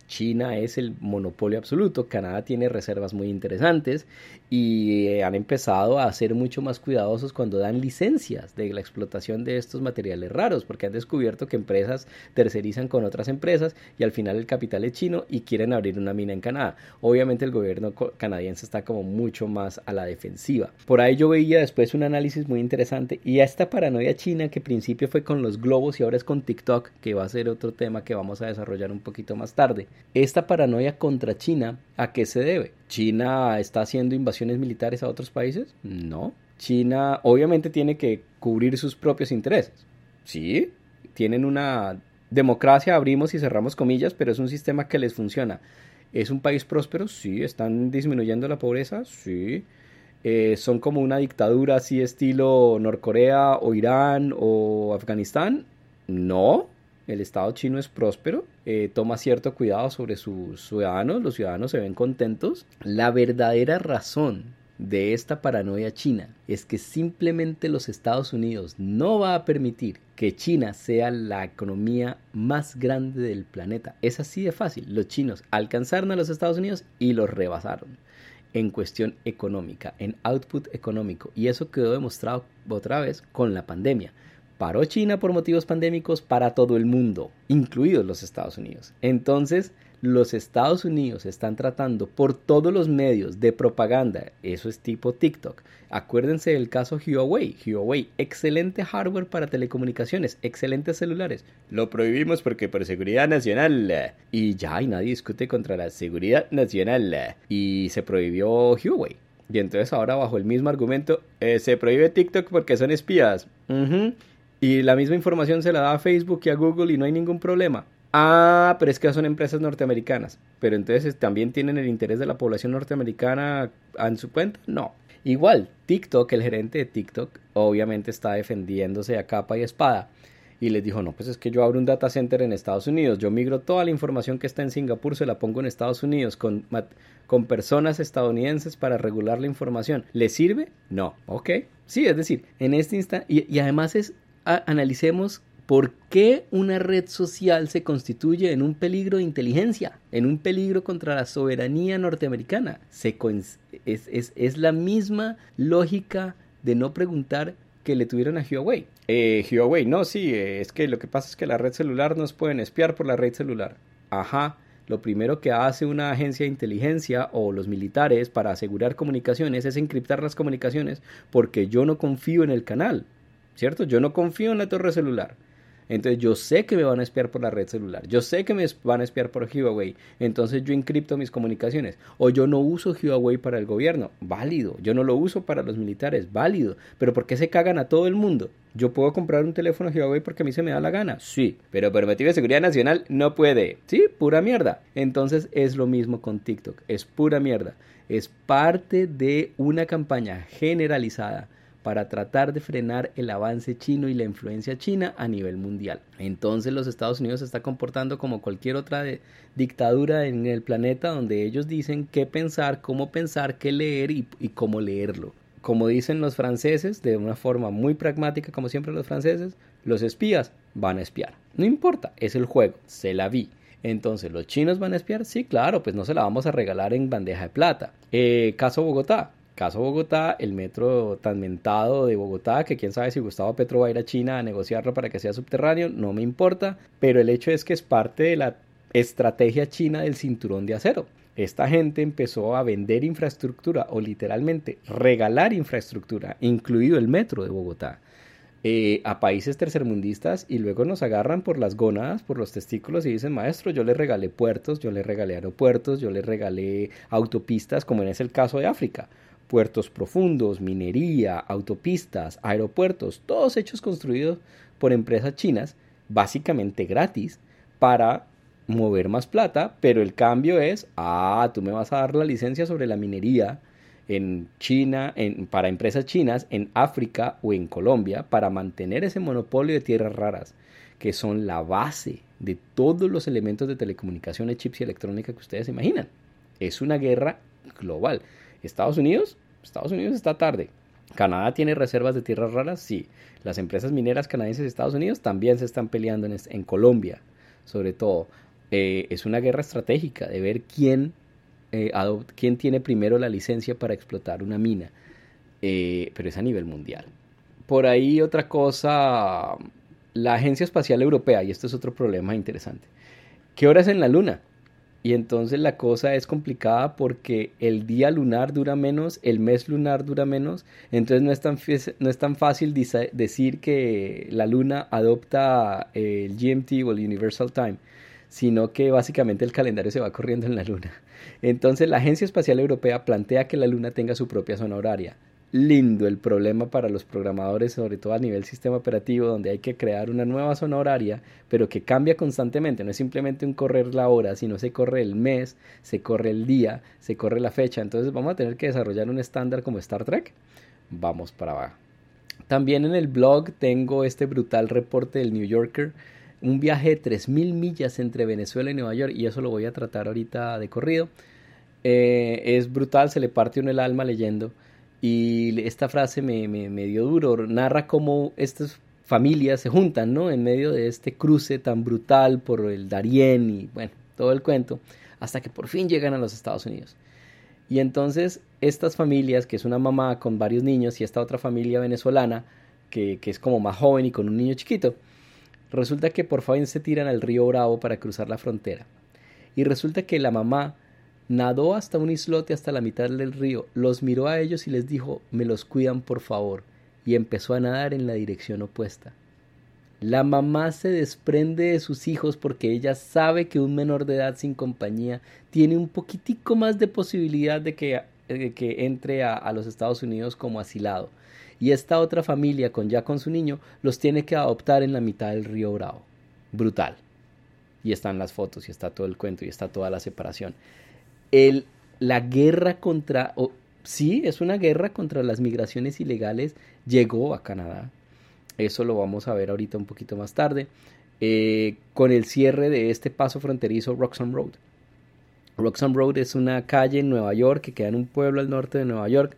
China es el monopolio absoluto, Canadá tiene reservas muy interesantes y eh, han empezado a ser mucho más cuidadosos cuando dan licencias de la explotación de estos materiales raros, porque han descubierto que empresas tercerizan con otras empresas y al final el capital es chino y quieren abrir una mina en Canadá. Obviamente el gobierno canadiense está como mucho más a la defensiva. Por ahí yo veía después un análisis muy interesante y a esta paranoia china que al principio fue con los globos y ahora es con TikTok, que va a ser otro tema que vamos a desarrollar un poquito más tarde. Esta paranoia contra China, ¿a qué se debe? ¿China está haciendo militares a otros países? No. China obviamente tiene que cubrir sus propios intereses. Sí, tienen una democracia, abrimos y cerramos comillas, pero es un sistema que les funciona. ¿Es un país próspero? Sí. ¿Están disminuyendo la pobreza? Sí. Eh, ¿Son como una dictadura así estilo Norcorea o Irán o Afganistán? No el Estado chino es próspero, eh, toma cierto cuidado sobre sus ciudadanos, los ciudadanos se ven contentos. La verdadera razón de esta paranoia china es que simplemente los Estados Unidos no va a permitir que China sea la economía más grande del planeta. Es así de fácil. Los chinos alcanzaron a los Estados Unidos y los rebasaron en cuestión económica, en output económico. Y eso quedó demostrado otra vez con la pandemia paró China por motivos pandémicos para todo el mundo, incluidos los Estados Unidos. Entonces, los Estados Unidos están tratando por todos los medios de propaganda, eso es tipo TikTok. Acuérdense del caso Huawei. Huawei, excelente hardware para telecomunicaciones, excelentes celulares. Lo prohibimos porque por seguridad nacional. Y ya, y nadie discute contra la seguridad nacional. Y se prohibió Huawei. Y entonces ahora bajo el mismo argumento, eh, se prohíbe TikTok porque son espías. Y la misma información se la da a Facebook y a Google y no hay ningún problema. Ah, pero es que son empresas norteamericanas. Pero entonces también tienen el interés de la población norteamericana en su cuenta. No. Igual, TikTok, el gerente de TikTok, obviamente está defendiéndose a capa y espada. Y les dijo, no, pues es que yo abro un data center en Estados Unidos, yo migro toda la información que está en Singapur, se la pongo en Estados Unidos con, con personas estadounidenses para regular la información. ¿Le sirve? No. Ok. Sí, es decir, en este instante, y además es analicemos por qué una red social se constituye en un peligro de inteligencia, en un peligro contra la soberanía norteamericana. Se es, es, la misma lógica de no preguntar que le tuvieron a Huawei. Eh, Huawei, no, sí, eh, es que lo que pasa es que la red celular nos pueden espiar por la red celular. Ajá, lo primero que hace una agencia de inteligencia o los militares para asegurar comunicaciones es encriptar las comunicaciones porque yo no confío en el canal. ¿Cierto? Yo no confío en la torre celular. Entonces yo sé que me van a espiar por la red celular, yo sé que me van a espiar por Huawei, entonces yo encripto mis comunicaciones. O yo no uso Huawei para el gobierno, válido. Yo no lo uso para los militares, válido. Pero ¿por qué se cagan a todo el mundo? Yo puedo comprar un teléfono Huawei porque a mí se me da la gana, sí. Pero por de seguridad nacional no puede. Sí, pura mierda. Entonces es lo mismo con TikTok, es pura mierda. Es parte de una campaña generalizada para tratar de frenar el avance chino y la influencia china a nivel mundial. Entonces los Estados Unidos se está comportando como cualquier otra dictadura en el planeta donde ellos dicen qué pensar, cómo pensar, qué leer y, cómo leerlo. como dicen los franceses, de una forma muy pragmática, como siempre los franceses, los espías van a espiar. No importa, es el juego, se la vi. Entonces, ¿los chinos van a espiar? Sí, claro, pues no se la vamos a regalar en bandeja de plata. Eh, caso Bogotá. Caso Bogotá, el metro tan mentado de Bogotá, que quién sabe si Gustavo Petro va a ir a China a negociarlo para que sea subterráneo, no me importa, pero el hecho es que es parte de la estrategia china del cinturón de acero. Esta gente empezó a vender infraestructura o literalmente regalar infraestructura, incluido el metro de Bogotá. Eh, a países tercermundistas y luego nos agarran por las gónadas, por los testículos y dicen, maestro, yo le regalé puertos, yo le regalé aeropuertos, yo le regalé autopistas, como en ese el caso de África. Puertos profundos, minería, autopistas, aeropuertos, todos hechos construidos por empresas chinas, básicamente gratis, para mover más plata, pero el cambio es, ah, tú me vas a dar la licencia sobre la minería, en China, en, para empresas chinas, en África o en Colombia, para mantener ese monopolio de tierras raras, que son la base de todos los elementos de telecomunicaciones, chips y electrónica que ustedes imaginan. Es una guerra global. Estados Unidos, Estados Unidos está tarde. Canadá tiene reservas de tierras raras, sí. Las empresas mineras canadienses de Estados Unidos también se están peleando en, Colombia, sobre todo. Eh, es una guerra estratégica de ver quién eh, quién tiene primero la licencia para explotar una mina, eh, pero es a nivel mundial. Por ahí otra cosa, la Agencia Espacial Europea, y esto es otro problema interesante. ¿Qué hora es en la Luna? Y entonces la cosa es complicada porque el día lunar dura menos, el mes lunar dura menos, entonces no es tan, no es tan fácil decir que la Luna adopta el GMT o el Universal Time sino que básicamente el calendario se va corriendo en la Luna. Entonces la Agencia Espacial Europea plantea que la Luna tenga su propia zona horaria. Lindo el problema para los programadores, sobre todo a nivel sistema operativo, donde hay que crear una nueva zona horaria, pero que cambia constantemente. No es simplemente un correr la hora, sino se corre el mes, se corre el día, se corre la fecha. Entonces vamos a tener que desarrollar un estándar como Star Trek. Vamos para abajo. También en el blog tengo este brutal reporte del New Yorker un viaje de 3.000 millas entre Venezuela y Nueva York, y eso lo voy a tratar ahorita de corrido. Eh, es brutal, se le parte uno el alma leyendo. Y esta frase me, me, dio duro, narra cómo estas familias se juntan, ¿no? En medio de este cruce tan brutal por el Darién y, bueno, todo el cuento, hasta que por fin llegan a los Estados Unidos. Y entonces estas familias, que es una mamá con varios niños y esta otra familia venezolana, que, que es como más joven y con un niño chiquito, Resulta que por favor se tiran al río Bravo para cruzar la frontera. Y resulta que la mamá nadó hasta un islote hasta la mitad del río, los miró a ellos y les dijo, me los cuidan por favor, y empezó a nadar en la dirección opuesta. La mamá se desprende de sus hijos porque ella sabe que un menor de edad sin compañía tiene un poquitico más de posibilidad de que, entre a, a los Estados Unidos como asilado y esta otra familia con ya con su niño los tiene que adoptar en la mitad del río Bravo. Brutal. Y están las fotos y está todo el cuento y está toda la separación. La guerra contra, sí, es una guerra contra las migraciones ilegales, llegó a Canadá. Eso lo vamos a ver ahorita un poquito más tarde. Eh, con el cierre de este paso fronterizo Roxham Road. Roxham Road es una calle en Nueva York que queda en un pueblo al norte de Nueva York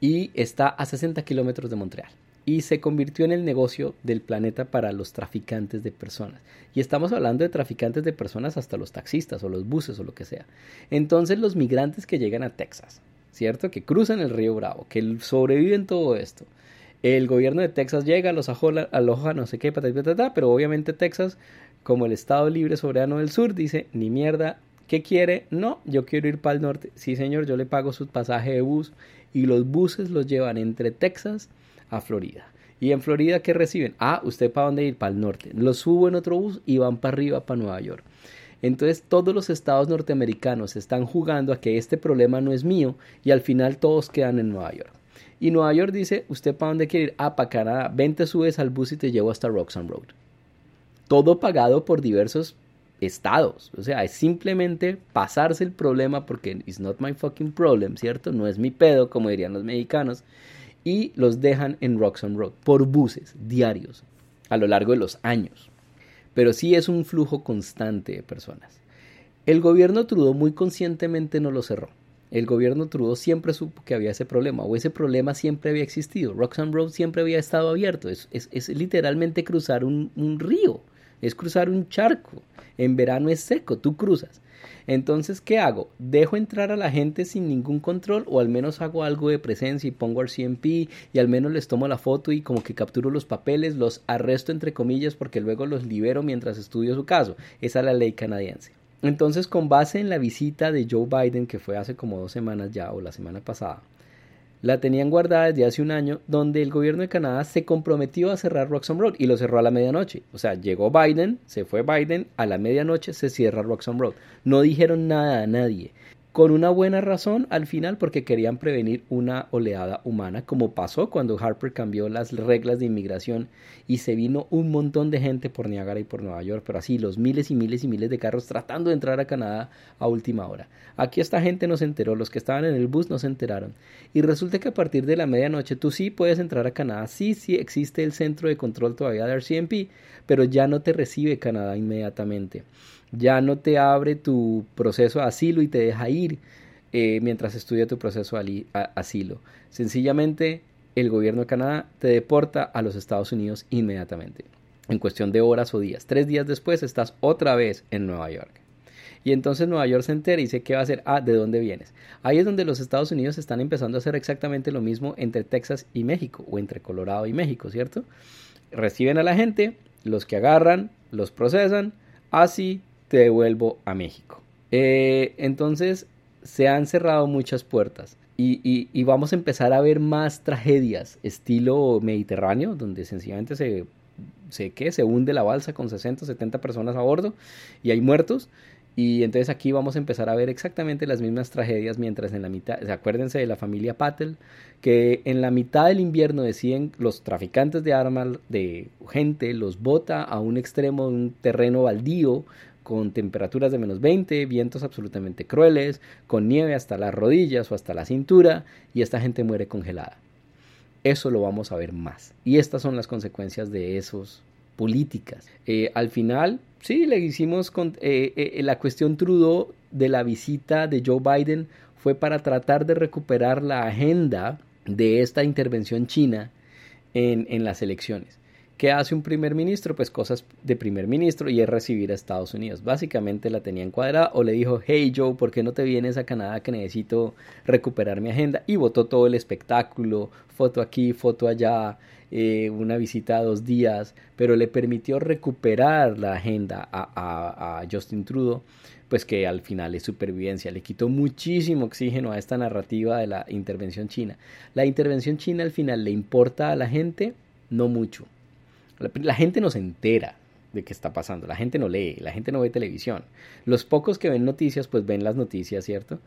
y está a 60 kilómetros de Montreal y se convirtió en el negocio del planeta para los traficantes de personas. Y estamos hablando de traficantes de personas hasta los taxistas o los buses o lo que sea. Entonces los migrantes que llegan a Texas, ¿cierto? Que cruzan el río Bravo, que sobreviven todo esto. El gobierno de Texas llega, los aloja, no sé qué, pero obviamente Texas, como el Estado Libre Soberano del Sur, dice, ni mierda, ¿qué quiere? No, yo quiero ir para el norte. Sí, señor, yo le pago su pasaje de bus y los buses los llevan entre Texas a Florida. ¿Y en Florida qué reciben? Ah, ¿usted para dónde ir? Para el norte. Los subo en otro bus y van para arriba, para Nueva York. Entonces todos los estados norteamericanos están jugando a que este problema no es mío y al final todos quedan en Nueva York. Y Nueva York dice, ¿usted para dónde quiere ir? Ah, para Canadá. Ven, te subes al bus y te llevo hasta Roxham Road. Todo pagado por diversos estados. O sea, es simplemente pasarse el problema porque it's not my fucking problem, ¿cierto? No es mi pedo, como dirían los mexicanos. Y los dejan en Roxham Road por buses diarios a lo largo de los años. Pero sí es un flujo constante de personas. El gobierno Trudeau muy conscientemente no lo cerró. el gobierno Trudeau siempre supo que había ese problema, o ese problema siempre había existido. Roxham Road siempre había estado abierto. Es, es, literalmente cruzar un, un, río, es cruzar un charco. En verano es seco, tú cruzas. Entonces, ¿qué hago? ¿Dejo entrar a la gente sin ningún control o al menos hago algo de presencia y pongo RCMP y al menos les tomo la foto y como que capturo los papeles, los arresto entre comillas porque luego los libero mientras estudio su caso? Esa es la ley canadiense. Entonces, con base en la visita de Joe Biden, que fue hace como dos semanas ya, o la semana pasada, la tenían guardada desde hace un año, donde el gobierno de Canadá se comprometió a cerrar Roxham Road y lo cerró a la medianoche. O sea, llegó Biden, se fue Biden, a la medianoche se cierra Roxham Road. No dijeron nada a nadie con una buena razón al final porque querían prevenir una oleada humana, como pasó cuando Harper cambió las reglas de inmigración y se vino un montón de gente por Niagara y por Nueva York, pero así los miles y miles y miles de carros tratando de entrar a Canadá a última hora. Aquí esta gente no se enteró, los que estaban en el bus no se enteraron. Y resulta que a partir de la medianoche tú sí puedes entrar a Canadá, sí, sí existe el centro de control todavía de RCMP, pero ya no te recibe Canadá inmediatamente ya no te abre tu proceso de asilo y te deja ir eh, mientras estudia tu proceso de asilo. Sencillamente, el gobierno de Canadá te deporta a los Estados Unidos inmediatamente, en cuestión de horas o días. Tres días después estás otra vez en Nueva York. Y entonces Nueva York se entera y dice, ¿qué va a hacer? Ah, ¿de dónde vienes? Ahí es donde los Estados Unidos están empezando a hacer exactamente lo mismo entre Texas y México, o entre Colorado y México, ¿cierto? Reciben a la gente, los que agarran, los procesan, así te devuelvo a México. Eh, entonces se han cerrado muchas puertas y, y, vamos a empezar a ver más tragedias estilo mediterráneo, donde sencillamente se, se, ¿qué? se hunde la balsa con 60 70 personas a bordo y hay muertos. Y entonces aquí vamos a empezar a ver exactamente las mismas tragedias mientras en la mitad, acuérdense de la familia Patel, que en la mitad del invierno deciden los traficantes de armas, de gente, los bota a un extremo de un terreno baldío con temperaturas de menos 20, vientos absolutamente crueles, con nieve hasta las rodillas o hasta la cintura, y esta gente muere congelada. Eso lo vamos a ver más. Y estas son las consecuencias de esas políticas. Eh, al final, sí, le hicimos con, eh, eh, la cuestión Trudeau de la visita de Joe Biden fue para tratar de recuperar la agenda de esta intervención china en, en las elecciones. ¿Qué hace un primer ministro? Pues cosas de primer ministro y es recibir a Estados Unidos. Básicamente la tenía encuadrada o le dijo, hey Joe, ¿por qué no te vienes a Canadá que necesito recuperar mi agenda? Y votó todo el espectáculo, foto aquí, foto allá, eh, una visita a dos días, pero le permitió recuperar la agenda a, a Justin Trudeau pues que al final es supervivencia. Le quitó muchísimo oxígeno a esta narrativa de la intervención china. La intervención china al final le importa a la gente, no mucho. La, gente no se entera de qué está pasando, la gente no lee, la gente no ve televisión. Los pocos que ven noticias, pues ven las noticias, ¿cierto?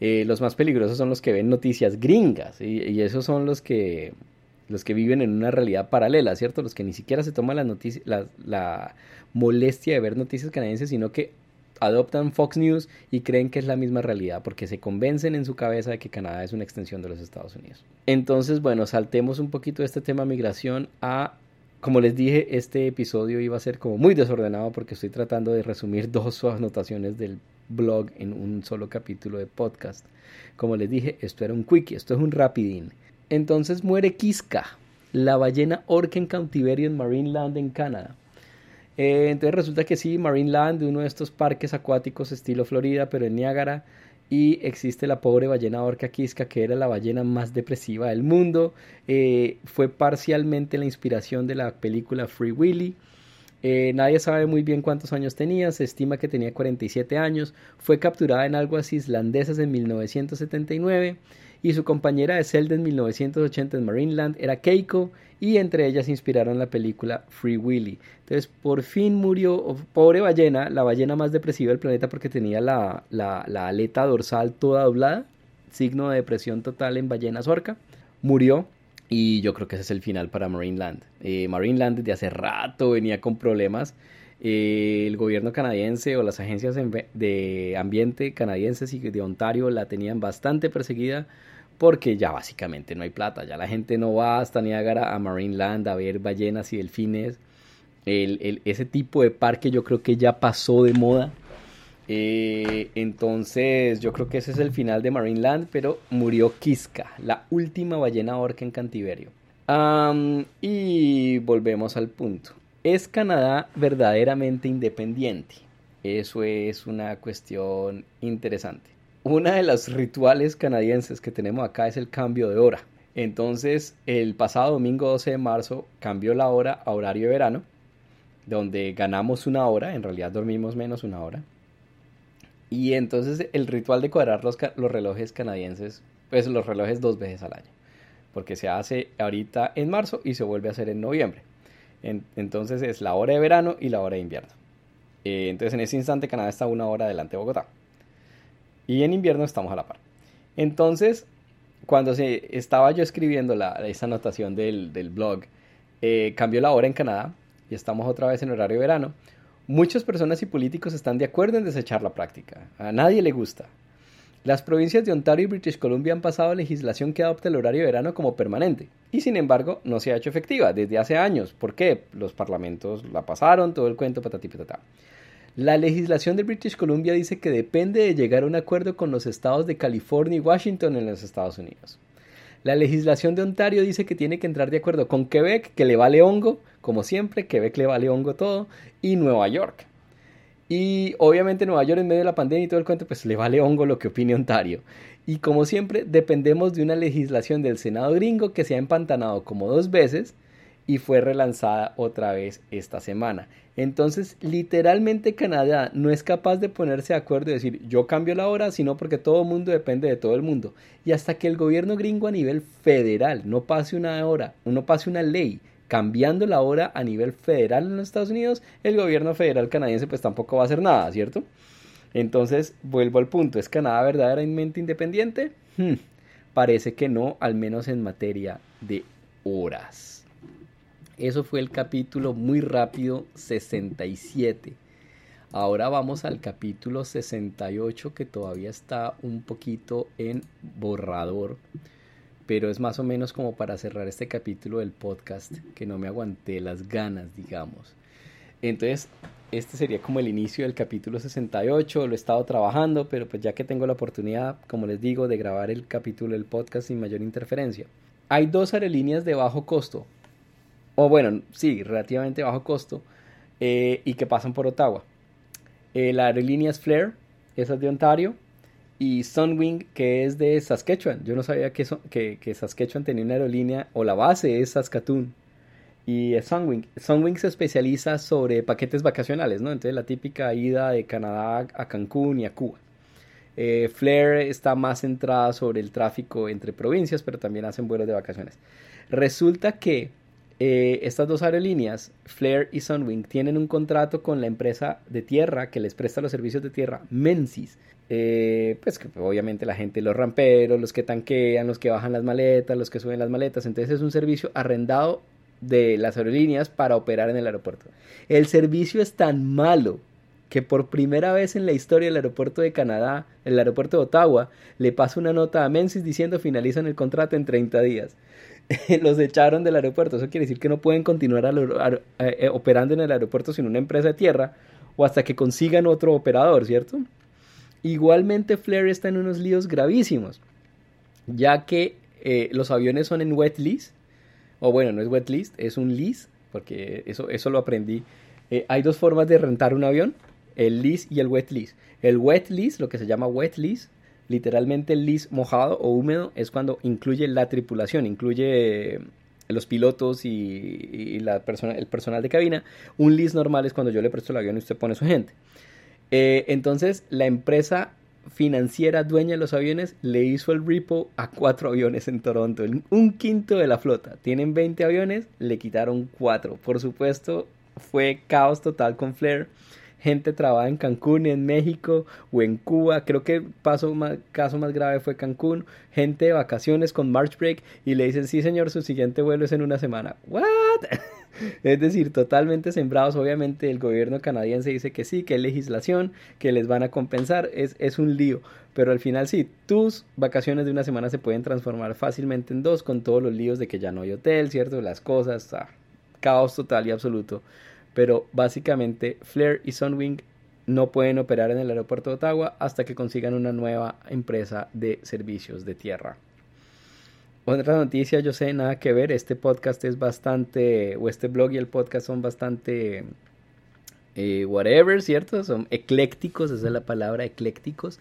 Eh, los más peligrosos son los que ven noticias gringas y, esos son los que los que viven en una realidad paralela, ¿cierto? Los que ni siquiera se toman la, noticia, la molestia de ver noticias canadienses, sino que adoptan Fox News y creen que es la misma realidad porque se convencen en su cabeza de que Canadá es una extensión de los Estados Unidos. Entonces, bueno, saltemos un poquito de este tema migración a como les dije, este episodio iba a ser como muy desordenado porque estoy tratando de resumir dos anotaciones del blog en un solo capítulo de podcast. Como les dije, esto era un quickie, esto es un rapidín. Entonces muere Kiska, la ballena orca en cautiverio en Marineland en Canadá. Eh, entonces resulta que sí, Marineland, uno de estos parques acuáticos estilo Florida, pero en Niágara, y existe la pobre ballena orca quisca que era la ballena más depresiva del mundo. Eh, fue parcialmente la inspiración de la película Free Willy. Eh, nadie sabe muy bien cuántos años tenía, se estima que tenía 47 años, fue capturada en aguas islandesas en 1979 y su compañera de celda en 1980 en Marineland era Keiko y entre ellas inspiraron la película Free Willy. Entonces por fin murió, pobre ballena, la ballena más depresiva del planeta porque tenía la, aleta dorsal toda doblada, signo de depresión total en ballena orca, murió y yo creo que ese es el final para Marineland. Eh, Marineland desde hace rato venía con problemas. Eh, el gobierno canadiense o las agencias de ambiente canadienses y de Ontario la tenían bastante perseguida porque ya básicamente no hay plata, ya la gente no va hasta Niagara a Marineland a ver ballenas y delfines. El, ese tipo de parque yo creo que ya pasó de moda. Eh, entonces yo creo que ese es el final de Marineland, pero murió Kiska, la última ballena orca en cantiverio. y volvemos al punto. ¿Es Canadá verdaderamente independiente? Eso es una cuestión interesante. Una de los rituales canadienses que tenemos acá es el cambio de hora. Entonces, el pasado domingo 12 de marzo cambió la hora a horario de verano, donde ganamos una hora, en realidad dormimos menos una hora. Y entonces el ritual de cuadrar los, relojes canadienses, pues los relojes dos veces al año, porque se hace ahorita en marzo y se vuelve a hacer en noviembre. entonces es la hora de verano y la hora de invierno. Eh, entonces en ese instante Canadá está una hora delante de Bogotá. Y en invierno estamos a la par. Entonces, cuando se, estaba yo escribiendo la, esa anotación del, blog, eh, cambió la hora en Canadá y estamos otra vez en horario de verano. Muchas personas y políticos están de acuerdo en desechar la práctica. A nadie le gusta. Las provincias de Ontario y British Columbia han pasado legislación que adopta el horario de verano como permanente, y sin embargo no se ha hecho efectiva desde hace años. ¿Por qué? Los parlamentos la pasaron, todo el cuento, patata. La legislación de British Columbia dice que depende de llegar a un acuerdo con los estados de California y Washington en los Estados Unidos. La legislación de Ontario dice que tiene que entrar de acuerdo con Quebec, que le vale hongo, como siempre, Quebec le vale hongo todo, y Nueva York. Y obviamente Nueva York en medio de la pandemia y todo el cuento, pues le vale hongo lo que opine Ontario. Y como siempre, dependemos de una legislación del Senado gringo que se ha empantanado como dos veces y fue relanzada otra vez esta semana. Entonces, literalmente Canadá no es capaz de ponerse de acuerdo y decir yo cambio la hora, sino porque todo el mundo depende de todo el mundo. Y hasta que el gobierno gringo a nivel federal no pase una hora, no pase una ley cambiando la hora a nivel federal en los Estados Unidos, el gobierno federal canadiense pues tampoco va a hacer nada, ¿cierto? Entonces, vuelvo al punto, ¿es Canadá verdaderamente independiente? Hmm, parece que no, al menos en materia de horas. Eso fue el capítulo muy rápido 67. Ahora vamos al capítulo 68 que todavía está un poquito en borrador, pero es más o menos como para cerrar este capítulo del podcast que no me aguanté las ganas, digamos. Entonces, este sería como el inicio del capítulo 68, lo he estado trabajando, pero pues ya que tengo la oportunidad, como les digo, de grabar el capítulo del podcast sin mayor interferencia. Hay dos aerolíneas de bajo costo, o bueno, sí, relativamente bajo costo, eh, y que pasan por Ottawa. Eh, la aerolínea es Flair, esa es de Ontario, y Sunwing, que es de Saskatchewan. Yo no sabía que, que, que Saskatchewan tenía una aerolínea, o la base es Saskatoon. Y es Sunwing. Sunwing se especializa sobre paquetes vacacionales, ¿no? Entonces la típica ida de Canadá a Cancún y a Cuba. Eh, Flair está más centrada sobre el tráfico entre provincias, pero también hacen vuelos de vacaciones. Resulta que eh, estas dos aerolíneas, Flair y Sunwing, tienen un contrato con la empresa de tierra que les presta los servicios de tierra, Menzies. Eh, pues que obviamente la gente, los ramperos, los que tanquean, los que bajan las maletas, los que suben las maletas. Entonces es un servicio arrendado de las aerolíneas para operar en el aeropuerto. El servicio es tan malo que por primera vez en la historia del aeropuerto de Canadá, el aeropuerto de Ottawa, le pasa una nota a Menzies diciendo finalizan el contrato en 30 días. los echaron del aeropuerto. Eso quiere decir que no pueden continuar eh, operando en el aeropuerto sin una empresa de tierra o hasta que consigan otro operador, ¿cierto? Igualmente Flair está en unos líos gravísimos, ya que eh, los aviones son en wet lease, o bueno, no es wet lease, es un lease, porque eso, eso lo aprendí. Eh, hay dos formas de rentar un avión, el lease y el wet lease. El wet lease, lo que se llama wet lease, Literalmente lis mojado o húmedo es cuando incluye la tripulación, incluye los pilotos y, el personal de cabina. Un lis normal es cuando yo le presto el avión y usted pone su gente. Eh, entonces la empresa financiera dueña de los aviones le hizo el repo a cuatro aviones en Toronto, un quinto de la flota. Tienen 20 aviones, le quitaron cuatro. Por supuesto, fue caos total con Flair gente trabaja en Cancún, en México o en Cuba. Creo que paso más, caso más grave fue Cancún. Gente de vacaciones con March Break y le dicen, sí señor, su siguiente vuelo es en una semana. ¿What? es decir, totalmente sembrados. Obviamente el gobierno canadiense dice que sí, que hay legislación, que les van a compensar. Es, es un lío. Pero al final sí, tus vacaciones de una semana se pueden transformar fácilmente en dos con todos los líos de que ya no hay hotel, ¿cierto? Las cosas, ah, caos total y absoluto. Pero básicamente Flair y Sunwing no pueden operar en el aeropuerto de Ottawa hasta que consigan una nueva empresa de servicios de tierra. Otra noticia, yo sé, nada que ver, este podcast es bastante, o este blog y el podcast son bastante, eh, whatever, ¿cierto? Son eclécticos, esa es la palabra, eclécticos.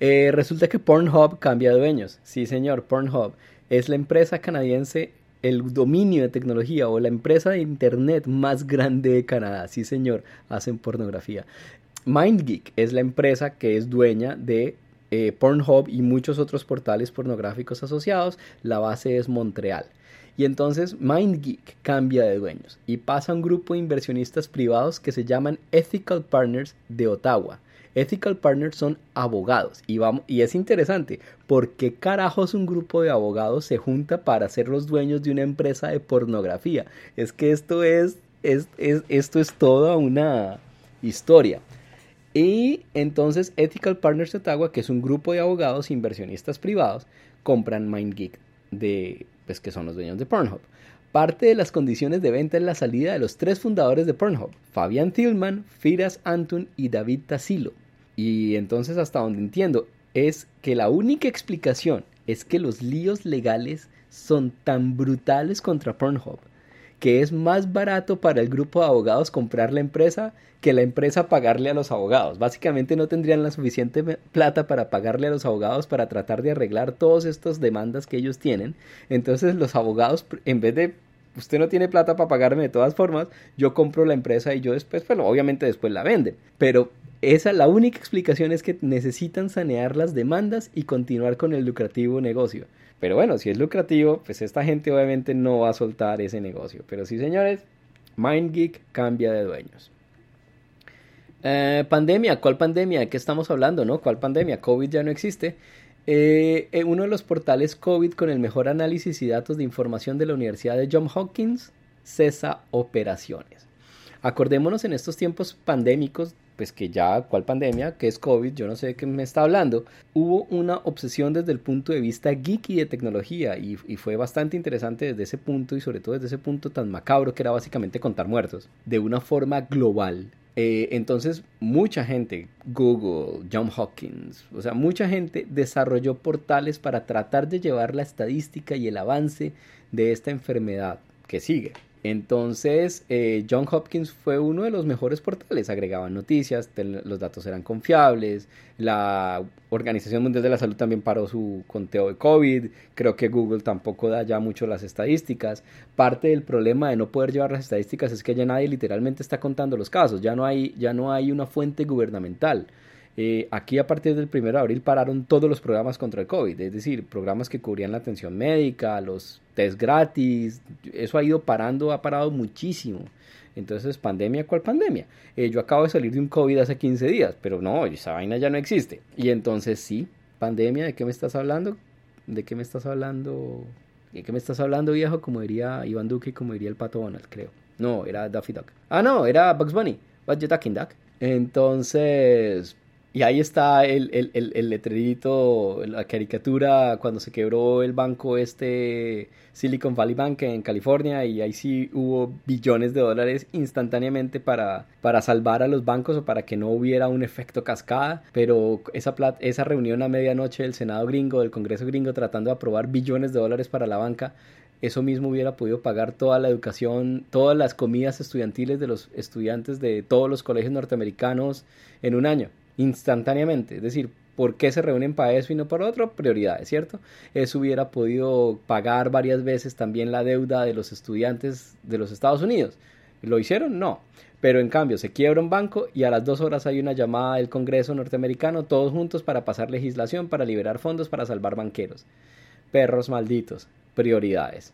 Eh, resulta que Pornhub cambia de dueños. Sí, señor, Pornhub es la empresa canadiense, el dominio de tecnología o la empresa de internet más grande de Canadá. Sí, señor, hacen pornografía. MindGeek es la empresa que es dueña de eh, Pornhub y muchos otros portales pornográficos asociados. La base es Montreal. Y entonces MindGeek cambia de dueños y pasa a un grupo de inversionistas privados que se llaman Ethical Partners de Ottawa. Ethical Partners son abogados y, vamos, y es interesante, ¿por qué carajos un grupo de abogados se junta para ser los dueños de una empresa de pornografía? Es que esto es, es, es esto es toda una historia. Y entonces Ethical Partners Ottawa, que es un grupo de abogados inversionistas privados, compran MindGeek, de, pues, que son los dueños de Pornhub. Parte de las condiciones de venta es la salida de los tres fundadores de Pornhub, Fabian Tillman, Firas Antun y David Tassilo. Y entonces hasta donde entiendo es que la única explicación es que los líos legales son tan brutales contra Pornhub que es más barato para el grupo de abogados comprar la empresa que la empresa pagarle a los abogados. Básicamente no tendrían la suficiente plata para pagarle a los abogados para tratar de arreglar todas estas demandas que ellos tienen. Entonces los abogados, en vez de usted no tiene plata para pagarme de todas formas, yo compro la empresa y yo después, pero obviamente después la venden. Pero esa, la única explicación es que necesitan sanear las demandas y continuar con el lucrativo negocio. Pero bueno, si es lucrativo, pues esta gente obviamente no va a soltar ese negocio. Pero sí, señores, MindGeek cambia de dueños. Eh, pandemia, ¿cuál pandemia? ¿De qué estamos hablando? ¿No? ¿Cuál pandemia? COVID ya no existe. Eh, eh, uno de los portales COVID con el mejor análisis y datos de información de la Universidad de Johns Hopkins cesa operaciones. Acordémonos en estos tiempos pandémicos pues que ya, ¿cuál pandemia? que es COVID? Yo no sé de qué me está hablando. Hubo una obsesión desde el punto de vista geeky de tecnología y, fue bastante interesante desde ese punto y sobre todo desde ese punto tan macabro que era básicamente contar muertos, de una forma global. Eh, entonces, mucha gente, Google, John Hopkins, o sea, mucha gente desarrolló portales para tratar de llevar la estadística y el avance de esta enfermedad que sigue. Entonces, eh, John Hopkins fue uno de los mejores portales. Agregaban noticias, los datos eran confiables. La Organización Mundial de la Salud también paró su conteo de COVID. Creo que Google tampoco da ya mucho las estadísticas. Parte del problema de no poder llevar las estadísticas es que ya nadie literalmente está contando los casos. Ya no hay, ya no hay una fuente gubernamental. Eh, aquí a partir del 1 de abril pararon todos los programas contra el COVID, es decir, programas que cubrían la atención médica, los test gratis, eso ha ido parando, ha parado muchísimo. Entonces, pandemia, ¿cuál pandemia? Eh, yo acabo de salir de un COVID hace 15 días, pero no, esa vaina ya no existe. Y entonces, sí, pandemia, ¿de qué me estás hablando? ¿De qué me estás hablando? ¿De qué me estás hablando, viejo? Como diría Iván Duque, como diría el Pato Donald, creo. No, era Daffy Duck. Ah, no, era Bugs Bunny. What you talking, Duck? Entonces, y ahí está el, el, el, letrerito, la caricatura cuando se quebró el banco este Silicon Valley Bank en California y ahí sí hubo billones de dólares instantáneamente para, para salvar a los bancos o para que no hubiera un efecto cascada. Pero esa, esa reunión a medianoche del Senado gringo, del Congreso gringo tratando de aprobar billones de dólares para la banca, eso mismo hubiera podido pagar toda la educación, todas las comidas estudiantiles de los estudiantes de todos los colegios norteamericanos en un año instantáneamente. Es decir, ¿por qué se reúnen para eso y no para otro? Prioridades, ¿cierto? Eso hubiera podido pagar varias veces también la deuda de los estudiantes de los Estados Unidos. ¿Lo hicieron? No. Pero en cambio se quiebra un banco y a las dos horas hay una llamada del Congreso norteamericano, todos juntos para pasar legislación, para liberar fondos, para salvar banqueros. Perros malditos. Prioridades.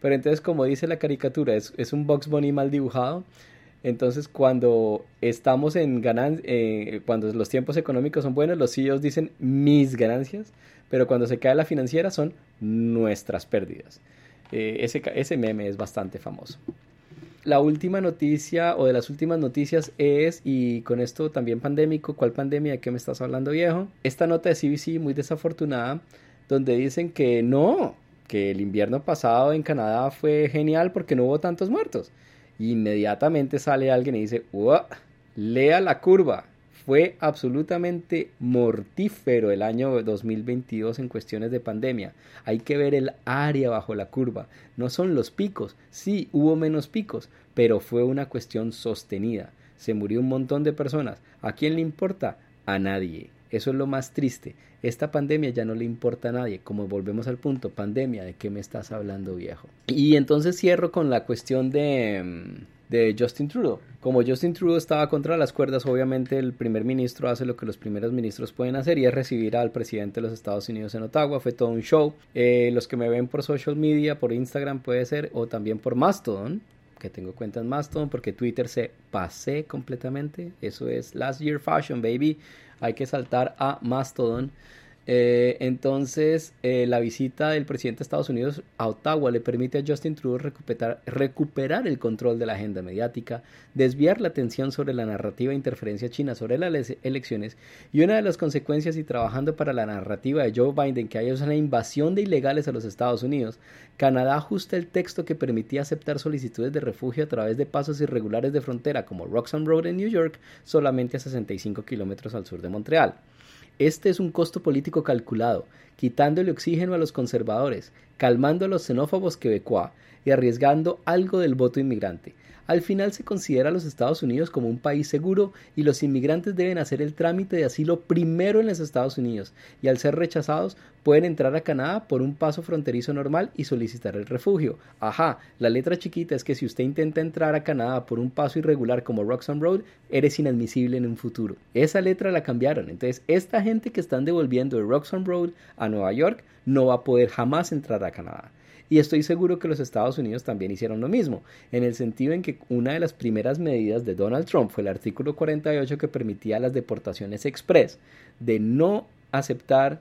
Pero entonces, como dice la caricatura, es, es un Box Bunny mal dibujado entonces, cuando estamos en ganancias, eh, cuando los tiempos económicos son buenos, los CEOs dicen mis ganancias, pero cuando se cae la financiera son nuestras pérdidas. Eh, ese, ese meme es bastante famoso. La última noticia o de las últimas noticias es, y con esto también pandémico, ¿cuál pandemia? ¿De qué me estás hablando viejo? Esta nota de CBC muy desafortunada, donde dicen que no, que el invierno pasado en Canadá fue genial porque no hubo tantos muertos inmediatamente sale alguien y dice, lea la curva. Fue absolutamente mortífero el año 2022 en cuestiones de pandemia. Hay que ver el área bajo la curva. No son los picos. Sí, hubo menos picos, pero fue una cuestión sostenida. Se murió un montón de personas. ¿A quién le importa? A nadie. Eso es lo más triste. Esta pandemia ya no le importa a nadie. Como volvemos al punto, pandemia, ¿de qué me estás hablando, viejo? Y entonces cierro con la cuestión de mm, de Justin Trudeau. Como Justin Trudeau estaba contra las cuerdas, obviamente el primer ministro hace lo que los primeros ministros pueden hacer y es recibir al presidente de los Estados Unidos en Ottawa. Fue todo un show. Eh, los que me ven por social media, por Instagram puede ser, o también por Mastodon, que tengo cuenta en Mastodon, porque Twitter se pasé completamente. Eso es last year fashion, baby. Hay que saltar a Mastodon. Eh, entonces, eh, la visita del presidente de Estados Unidos a Ottawa le permite a Justin Trudeau recuperar, recuperar, el control de la agenda mediática, desviar la atención sobre la narrativa de interferencia china sobre las elecciones y una de las consecuencias y trabajando para la narrativa de Joe Biden que hay una invasión de ilegales a los Estados Unidos, Canadá ajusta el texto que permitía aceptar solicitudes de refugio a través de pasos irregulares de frontera como Roxham Road en New York solamente a 65 kilómetros al sur de Montreal. Este es un costo político calculado, quitándole oxígeno a los conservadores, calmando a los xenófobos quebecois y arriesgando algo del voto inmigrante. Al final se considera a los Estados Unidos como un país seguro y los inmigrantes deben hacer el trámite de asilo primero en los Estados Unidos y al ser rechazados pueden entrar a Canadá por un paso fronterizo normal y solicitar el refugio. Ajá, la letra chiquita es que si usted intenta entrar a Canadá por un paso irregular como Roxham Road, eres inadmisible en un futuro. Esa letra la cambiaron. Entonces, esta gente que están devolviendo de Roxham Road a Nueva York no va a poder jamás entrar a Canadá. Y estoy seguro que los Estados Unidos también hicieron lo mismo, en el sentido en que una de las primeras medidas de Donald Trump fue el artículo 48 que permitía las deportaciones express, de no aceptar,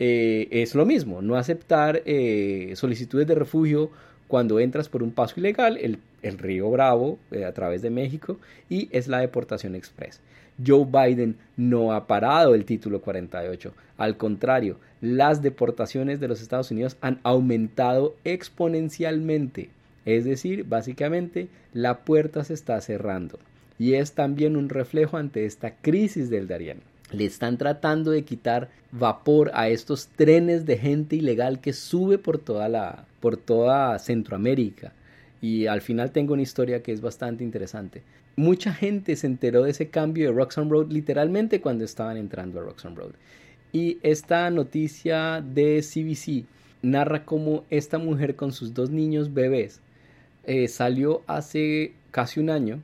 eh, es lo mismo, no aceptar eh, solicitudes de refugio cuando entras por un paso ilegal, el, río Bravo eh, a través de México, y es la deportación express. Joe Biden no ha parado el título 48. Al contrario, las deportaciones de los Estados Unidos han aumentado exponencialmente. Es decir, básicamente la puerta se está cerrando. Y es también un reflejo ante esta crisis del Darién. Le están tratando de quitar vapor a estos trenes de gente ilegal que sube por toda la por toda Centroamérica. Y al final tengo una historia que es bastante interesante mucha gente se enteró de ese cambio de Roxham Road literalmente cuando estaban entrando a Roxham Road. Y esta noticia de CBC narra cómo esta mujer con sus dos niños bebés eh, salió hace casi un año.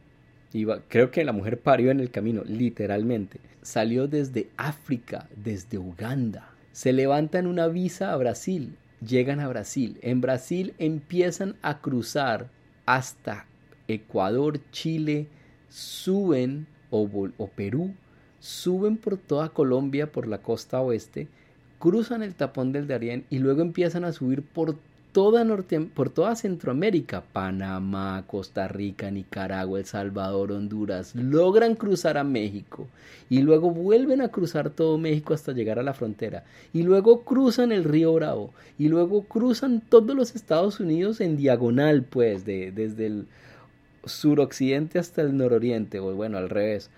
Creo que la mujer parió en el camino, literalmente. Salió desde África, desde Uganda. Se levantan una visa a Brasil, llegan a Brasil. En Brasil empiezan a cruzar hasta Ecuador, Chile, suben, o, Perú, suben por toda Colombia, por la costa oeste, cruzan el tapón del Darién y luego empiezan a subir por toda, Norte, por toda Centroamérica, Panamá, Costa Rica, Nicaragua, El Salvador, Honduras, logran cruzar a México y luego vuelven a cruzar todo México hasta llegar a la frontera. Y luego cruzan el río Bravo y luego cruzan todos los Estados Unidos en diagonal, pues, de, desde el suroccidente hasta el nororiente, o bueno, al revés,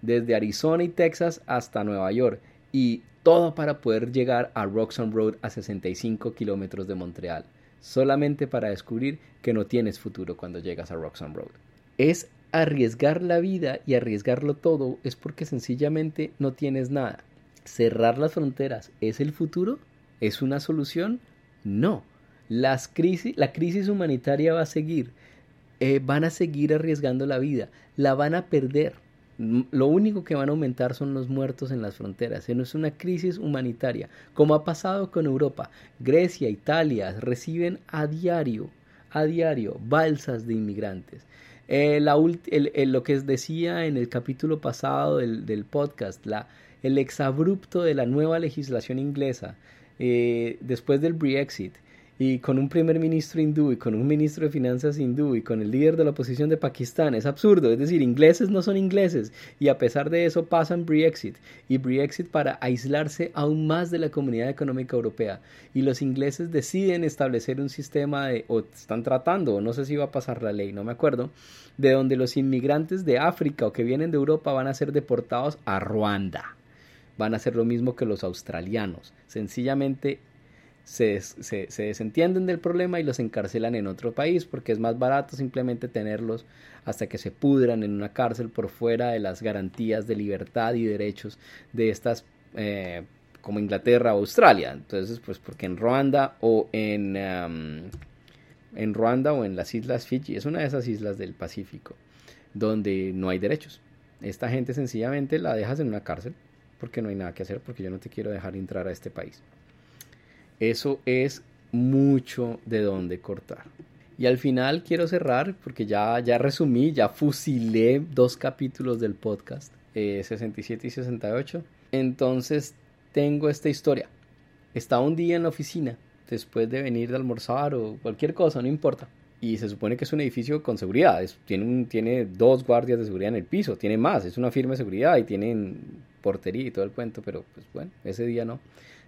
desde Arizona y Texas hasta Nueva York, y todo para poder llegar a Roxham Road a 65 kilómetros de Montreal, solamente para descubrir que no tienes futuro cuando llegas a Roxham Road. Es arriesgar la vida y arriesgarlo todo es porque sencillamente no tienes nada. Cerrar las fronteras es el futuro? ¿Es una solución? No. Las crisis, la crisis humanitaria va a seguir eh, van a seguir arriesgando la vida, la van a perder. Lo único que van a aumentar son los muertos en las fronteras. Es una crisis humanitaria, como ha pasado con Europa. Grecia, Italia reciben a diario, a diario, balsas de inmigrantes. Eh, lo que decía en el capítulo pasado del, podcast, la, el exabrupto de la nueva legislación inglesa eh, después del Brexit y con un primer ministro hindú y con un ministro de finanzas hindú y con el líder de la oposición de Pakistán. Es absurdo, es decir, ingleses no son ingleses y a pesar de eso pasan Brexit y Brexit para aislarse aún más de la comunidad económica europea y los ingleses deciden establecer un sistema de, o están tratando, no sé si va a pasar la ley, no me acuerdo, de donde los inmigrantes de África o que vienen de Europa van a ser deportados a Ruanda. Van a hacer lo mismo que los australianos. Sencillamente se, se, desentienden del problema y los encarcelan en otro país porque es más barato simplemente tenerlos hasta que se pudran en una cárcel por fuera de las garantías de libertad y derechos de estas eh, como Inglaterra o Australia. Entonces, pues porque en Ruanda o en, en Ruanda o en las islas Fiji, es una de esas islas del Pacífico, donde no hay derechos. Esta gente sencillamente la dejas en una cárcel porque no hay nada que hacer, porque yo no te quiero dejar entrar a este país. Eso es mucho de dónde cortar. Y al final quiero cerrar porque ya, ya resumí, ya fusilé dos capítulos del podcast, 67 eh, y 68. Entonces tengo esta historia. Estaba un día en la oficina, después de venir de almorzar o cualquier cosa, no importa. Y se supone que es un edificio con seguridad. tiene, tiene dos guardias de seguridad en el piso, tiene más, es una firme seguridad y tienen portería y todo el cuento, pero pues bueno, ese día no.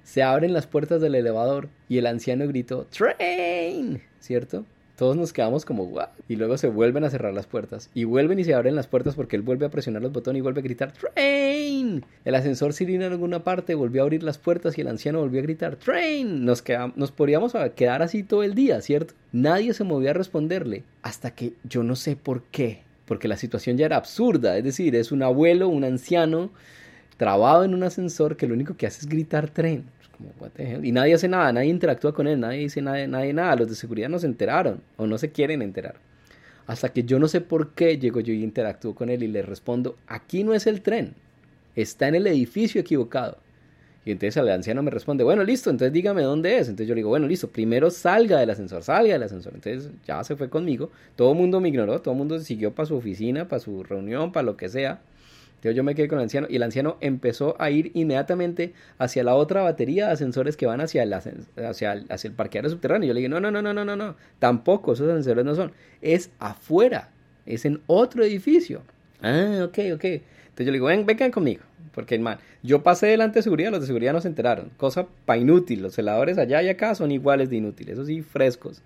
Se abren las puertas del elevador y el anciano gritó ¡Train! ¿Cierto? Todos nos quedamos como ¡What! Y luego se vuelven a cerrar las puertas. Y vuelven y se abren las puertas porque él vuelve a presionar los botones y vuelve a gritar ¡Train! El ascensor sirena en alguna parte, volvió a abrir las puertas y el anciano volvió a gritar ¡Train! Nos, quedamos, nos podríamos quedar así todo el día, ¿cierto? Nadie se movía a responderle. Hasta que yo no sé por qué. Porque la situación ya era absurda. Es decir, es un abuelo, un anciano trabado en un ascensor que lo único que hace es gritar tren. Y nadie hace nada, nadie interactúa con él, nadie dice nada, nadie nada. Los de seguridad no se enteraron o no se quieren enterar. Hasta que yo no sé por qué llego yo y interactúo con él y le respondo, aquí no es el tren, está en el edificio equivocado. Y entonces el anciano me responde, bueno, listo, entonces dígame dónde es. Entonces yo le digo, bueno, listo, primero salga del ascensor, salga del ascensor. Entonces ya se fue conmigo, todo el mundo me ignoró, todo el mundo siguió para su oficina, para su reunión, para lo que sea. Entonces yo me quedé con el anciano y el anciano empezó a ir inmediatamente hacia la otra batería de ascensores que van hacia el, hacia el, hacia el parqueadero subterráneo. Yo le dije, no, no, no, no, no, no, no, tampoco, esos ascensores no son, es afuera, es en otro edificio. Ah, ok, ok. Entonces yo le digo, ven, vengan conmigo. Porque, man, yo pasé delante de seguridad, los de seguridad no se enteraron. Cosa pa' inútil. Los celadores allá y acá son iguales de inútiles. Eso sí, frescos.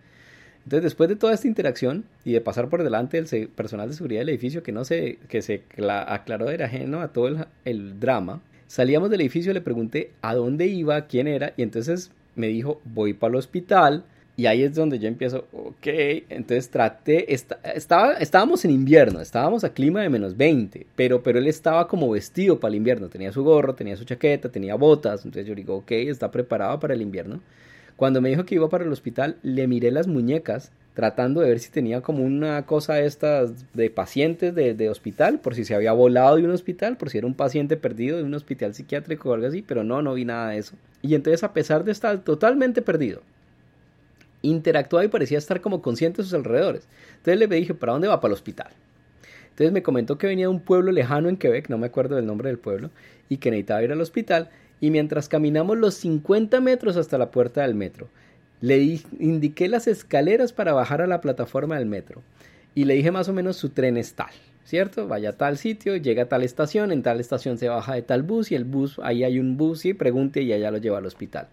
Entonces, después de toda esta interacción y de pasar por delante del personal de seguridad del edificio que no se, que se aclaró era ajeno a todo el, drama, salíamos del edificio, le pregunté a dónde iba, quién era, y entonces me dijo, voy para el hospital. Y ahí es donde yo empiezo, ok, entonces traté, estaba, estábamos en invierno, estábamos a clima de menos 20, pero, pero él estaba como vestido para el invierno, tenía su gorro, tenía su chaqueta, tenía botas, entonces yo digo, ok, está preparado para el invierno. Cuando me dijo que iba para el hospital, le miré las muñecas tratando de ver si tenía como una cosa estas de pacientes de, hospital, por si se había volado de un hospital, por si era un paciente perdido de un hospital psiquiátrico o algo así, pero no, no vi nada de eso. Y entonces a pesar de estar totalmente perdido, interactuaba y parecía estar como consciente de sus alrededores. Entonces le dije, ¿para dónde va? Para el hospital. Entonces me comentó que venía de un pueblo lejano en Quebec, no me acuerdo del nombre del pueblo, y que necesitaba ir al hospital y mientras caminamos los 50 metros hasta la puerta del metro, le indiqué las escaleras para bajar a la plataforma del metro y le dije más o menos su tren es tal, ¿cierto? Vaya a tal sitio, llega a tal estación, en tal estación se baja de tal bus y el bus, ahí hay un bus y pregunte y allá lo lleva al hospital.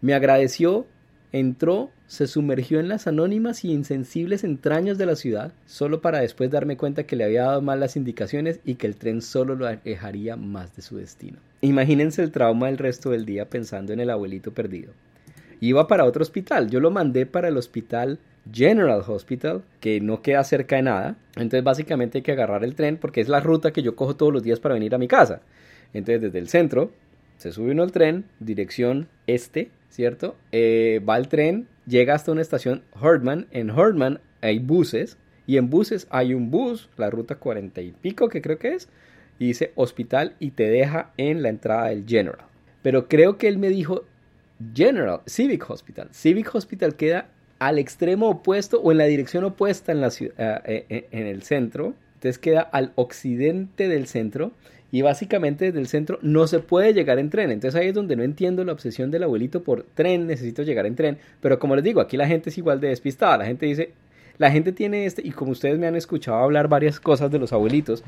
Me agradeció Entró, se sumergió en las anónimas y insensibles entrañas de la ciudad, solo para después darme cuenta que le había dado mal las indicaciones y que el tren solo lo alejaría más de su destino. Imagínense el trauma del resto del día pensando en el abuelito perdido. Iba para otro hospital, yo lo mandé para el hospital General Hospital, que no queda cerca de nada. Entonces básicamente hay que agarrar el tren porque es la ruta que yo cojo todos los días para venir a mi casa. Entonces desde el centro se sube uno al tren, dirección este, ¿cierto? Eh, va el tren, llega hasta una estación Herdman. En Herdman hay buses y en buses hay un bus, la ruta 40 y pico que creo que es, y dice hospital y te deja en la entrada del General. Pero creo que él me dijo General, Civic Hospital. Civic Hospital queda al extremo opuesto o en la dirección opuesta en, la ciudad, eh, eh, en el centro Entonces queda al occidente del centro y básicamente desde el centro no se puede llegar en tren. Entonces ahí es donde no entiendo la obsesión del abuelito por tren, necesito llegar en tren. Pero como les digo, aquí la gente es igual de despistada. La gente dice, la gente tiene este, y como ustedes me han escuchado hablar varias cosas de los abuelitos,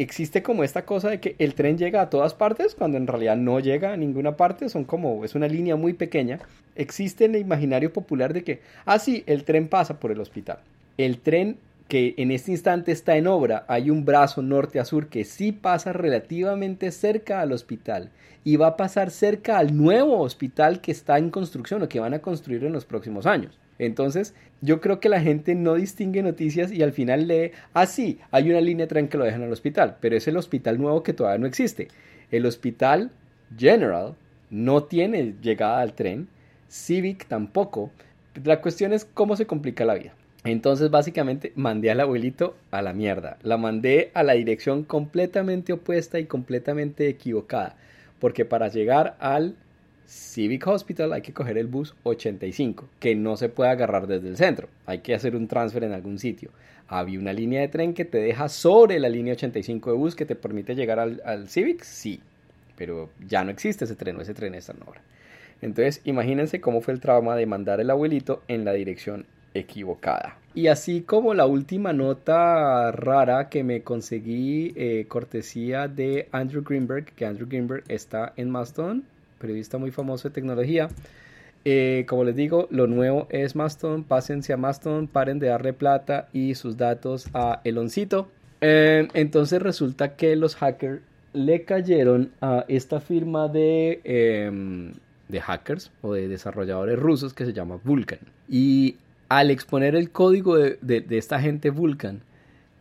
existe como esta cosa de que el tren llega a todas partes cuando en realidad no llega a ninguna parte, son como, es una línea muy pequeña. Existe en el imaginario popular de que, ah, sí, el tren pasa por el hospital. El tren que en este instante está en obra, hay un brazo norte a sur que sí pasa relativamente cerca al hospital y va a pasar cerca al nuevo hospital que está en construcción o que van a construir en los próximos años. Entonces, yo creo que la gente no distingue noticias y al final lee, ah, sí, hay una línea de tren que lo dejan al hospital, pero es el hospital nuevo que todavía no existe. El hospital General no tiene llegada al tren, Civic tampoco. La cuestión es cómo se complica la vida. Entonces básicamente mandé al abuelito a la mierda. La mandé a la dirección completamente opuesta y completamente equivocada. Porque para llegar al Civic Hospital hay que coger el bus 85, que no se puede agarrar desde el centro. Hay que hacer un transfer en algún sitio. Había una línea de tren que te deja sobre la línea 85 de bus que te permite llegar al, Civic, sí. Pero ya no existe ese tren, o ese tren está en obra. Entonces, imagínense cómo fue el trauma de mandar el abuelito en la dirección equivocada. Y así como la última nota rara que me conseguí eh, cortesía de Andrew Greenberg, que Andrew Greenberg está en Mastodon, periodista muy famoso de tecnología. Eh, como les digo, lo nuevo es Mastodon, pásense a Mastodon, paren de darle plata y sus datos a Eloncito. Eh, entonces resulta que los hackers le cayeron a esta firma de, em, de hackers o de desarrolladores rusos que se llama Vulkan. Y al exponer el código de, esta gente Vulcan,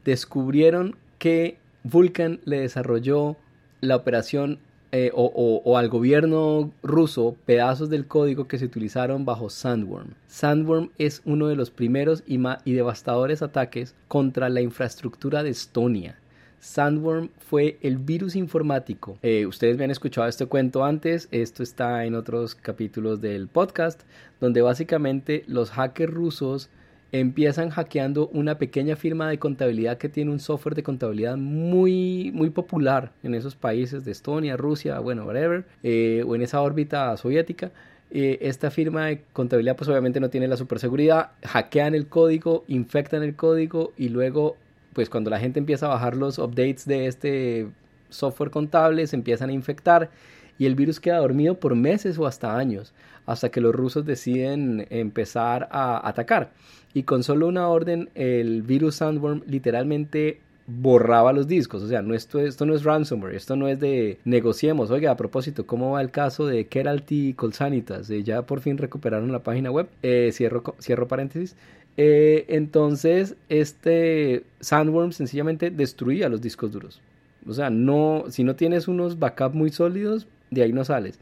descubrieron que Vulcan le desarrolló la operación eh, o, al gobierno ruso pedazos del código que se utilizaron bajo Sandworm. Sandworm es uno de los primeros y, y devastadores ataques contra la infraestructura de Estonia. Sandworm fue el virus informático. Eh, ustedes me han escuchado este cuento antes, esto está en otros capítulos del podcast, donde básicamente los hackers rusos empiezan hackeando una pequeña firma de contabilidad que tiene un software de contabilidad muy, muy popular en esos países de Estonia, Rusia, bueno, whatever, eh, o en esa órbita soviética. Eh, esta firma de contabilidad pues obviamente no tiene la superseguridad, hackean el código, infectan el código y luego pues cuando la gente empieza a bajar los updates de este software contable, se empiezan a infectar y el virus queda dormido por meses o hasta años, hasta que los rusos deciden empezar a atacar. Y con solo una orden, el virus Sandworm literalmente borraba los discos. O sea, no esto, esto no es ransomware, esto no es de negociemos. Oiga, a propósito, ¿cómo va el caso de Keralty Colsanitas? Eh, ya por fin recuperaron la página web. Eh, cierro, cierro paréntesis. Eh, entonces, este Sandworm sencillamente destruía los discos duros. O sea, no, si no tienes unos backups muy sólidos, de ahí no sales.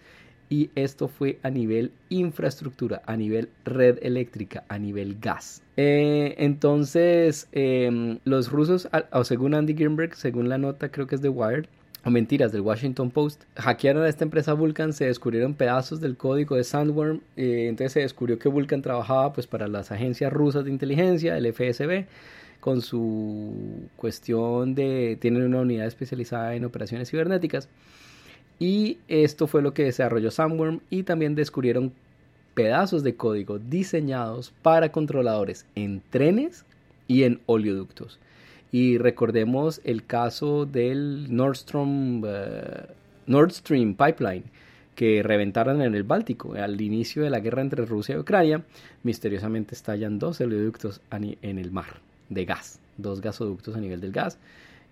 Y esto fue a nivel infraestructura, a nivel red eléctrica, a nivel gas. Eh, entonces, em, los rusos, o según Andy Greenberg, según la nota, creo que es de Wired, o mentiras del Washington Post, hackearon a esta empresa Vulcan, se descubrieron pedazos del código de Sandworm, eh, entonces se descubrió que Vulcan trabajaba pues para las agencias rusas de inteligencia, el FSB, con su cuestión de, tienen una unidad especializada en operaciones cibernéticas, y esto fue lo que desarrolló Sandworm y también descubrieron pedazos de código diseñados para controladores en trenes y en oleoductos. Y recordemos el caso del Nordstrom, eh, Nord Stream Pipeline que reventaron en el Báltico. Al inicio de la guerra entre Rusia y Ucrania, misteriosamente estallan dos oleoductos en el mar de gas, dos gasoductos a nivel del gas.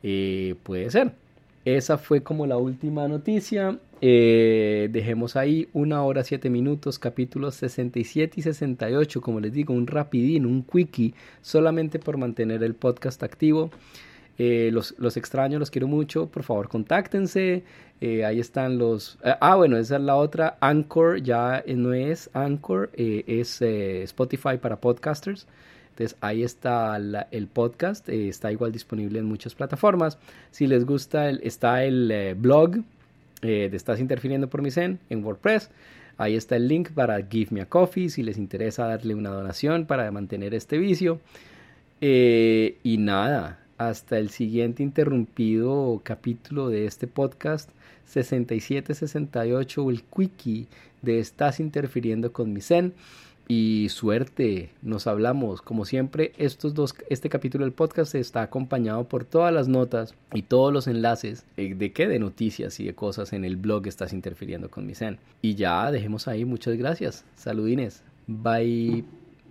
Eh, puede ser. Esa fue como la última noticia. Eh, dejemos ahí una hora siete minutos, capítulos 67 y 68, como les digo, un rapidín, un quickie, solamente por mantener el podcast activo. Eh, los, los, extraño, los quiero mucho, por favor contáctense, eh, ahí están los... ah, bueno, esa es la otra, Anchor ya no es Anchor, es Spotify para podcasters. Entonces ahí está el podcast, está igual disponible en muchas plataformas. Si les gusta, está el blog eh, de Estás interfiriendo por mi Zen en WordPress. Ahí está el link para Give Me a Coffee si les interesa darle una donación para mantener este vicio. Eh, y nada, hasta el siguiente interrumpido capítulo de este podcast 6768 o el quickie de Estás interfiriendo con mi Zen y suerte. Nos hablamos. Como siempre, estos dos, este capítulo del podcast está acompañado por todas las notas y todos los enlaces eh, de qué de noticias y de cosas en el blog estás interfiriendo con mi Zen. Y ya dejemos ahí. Muchas gracias. Saludines. Bye.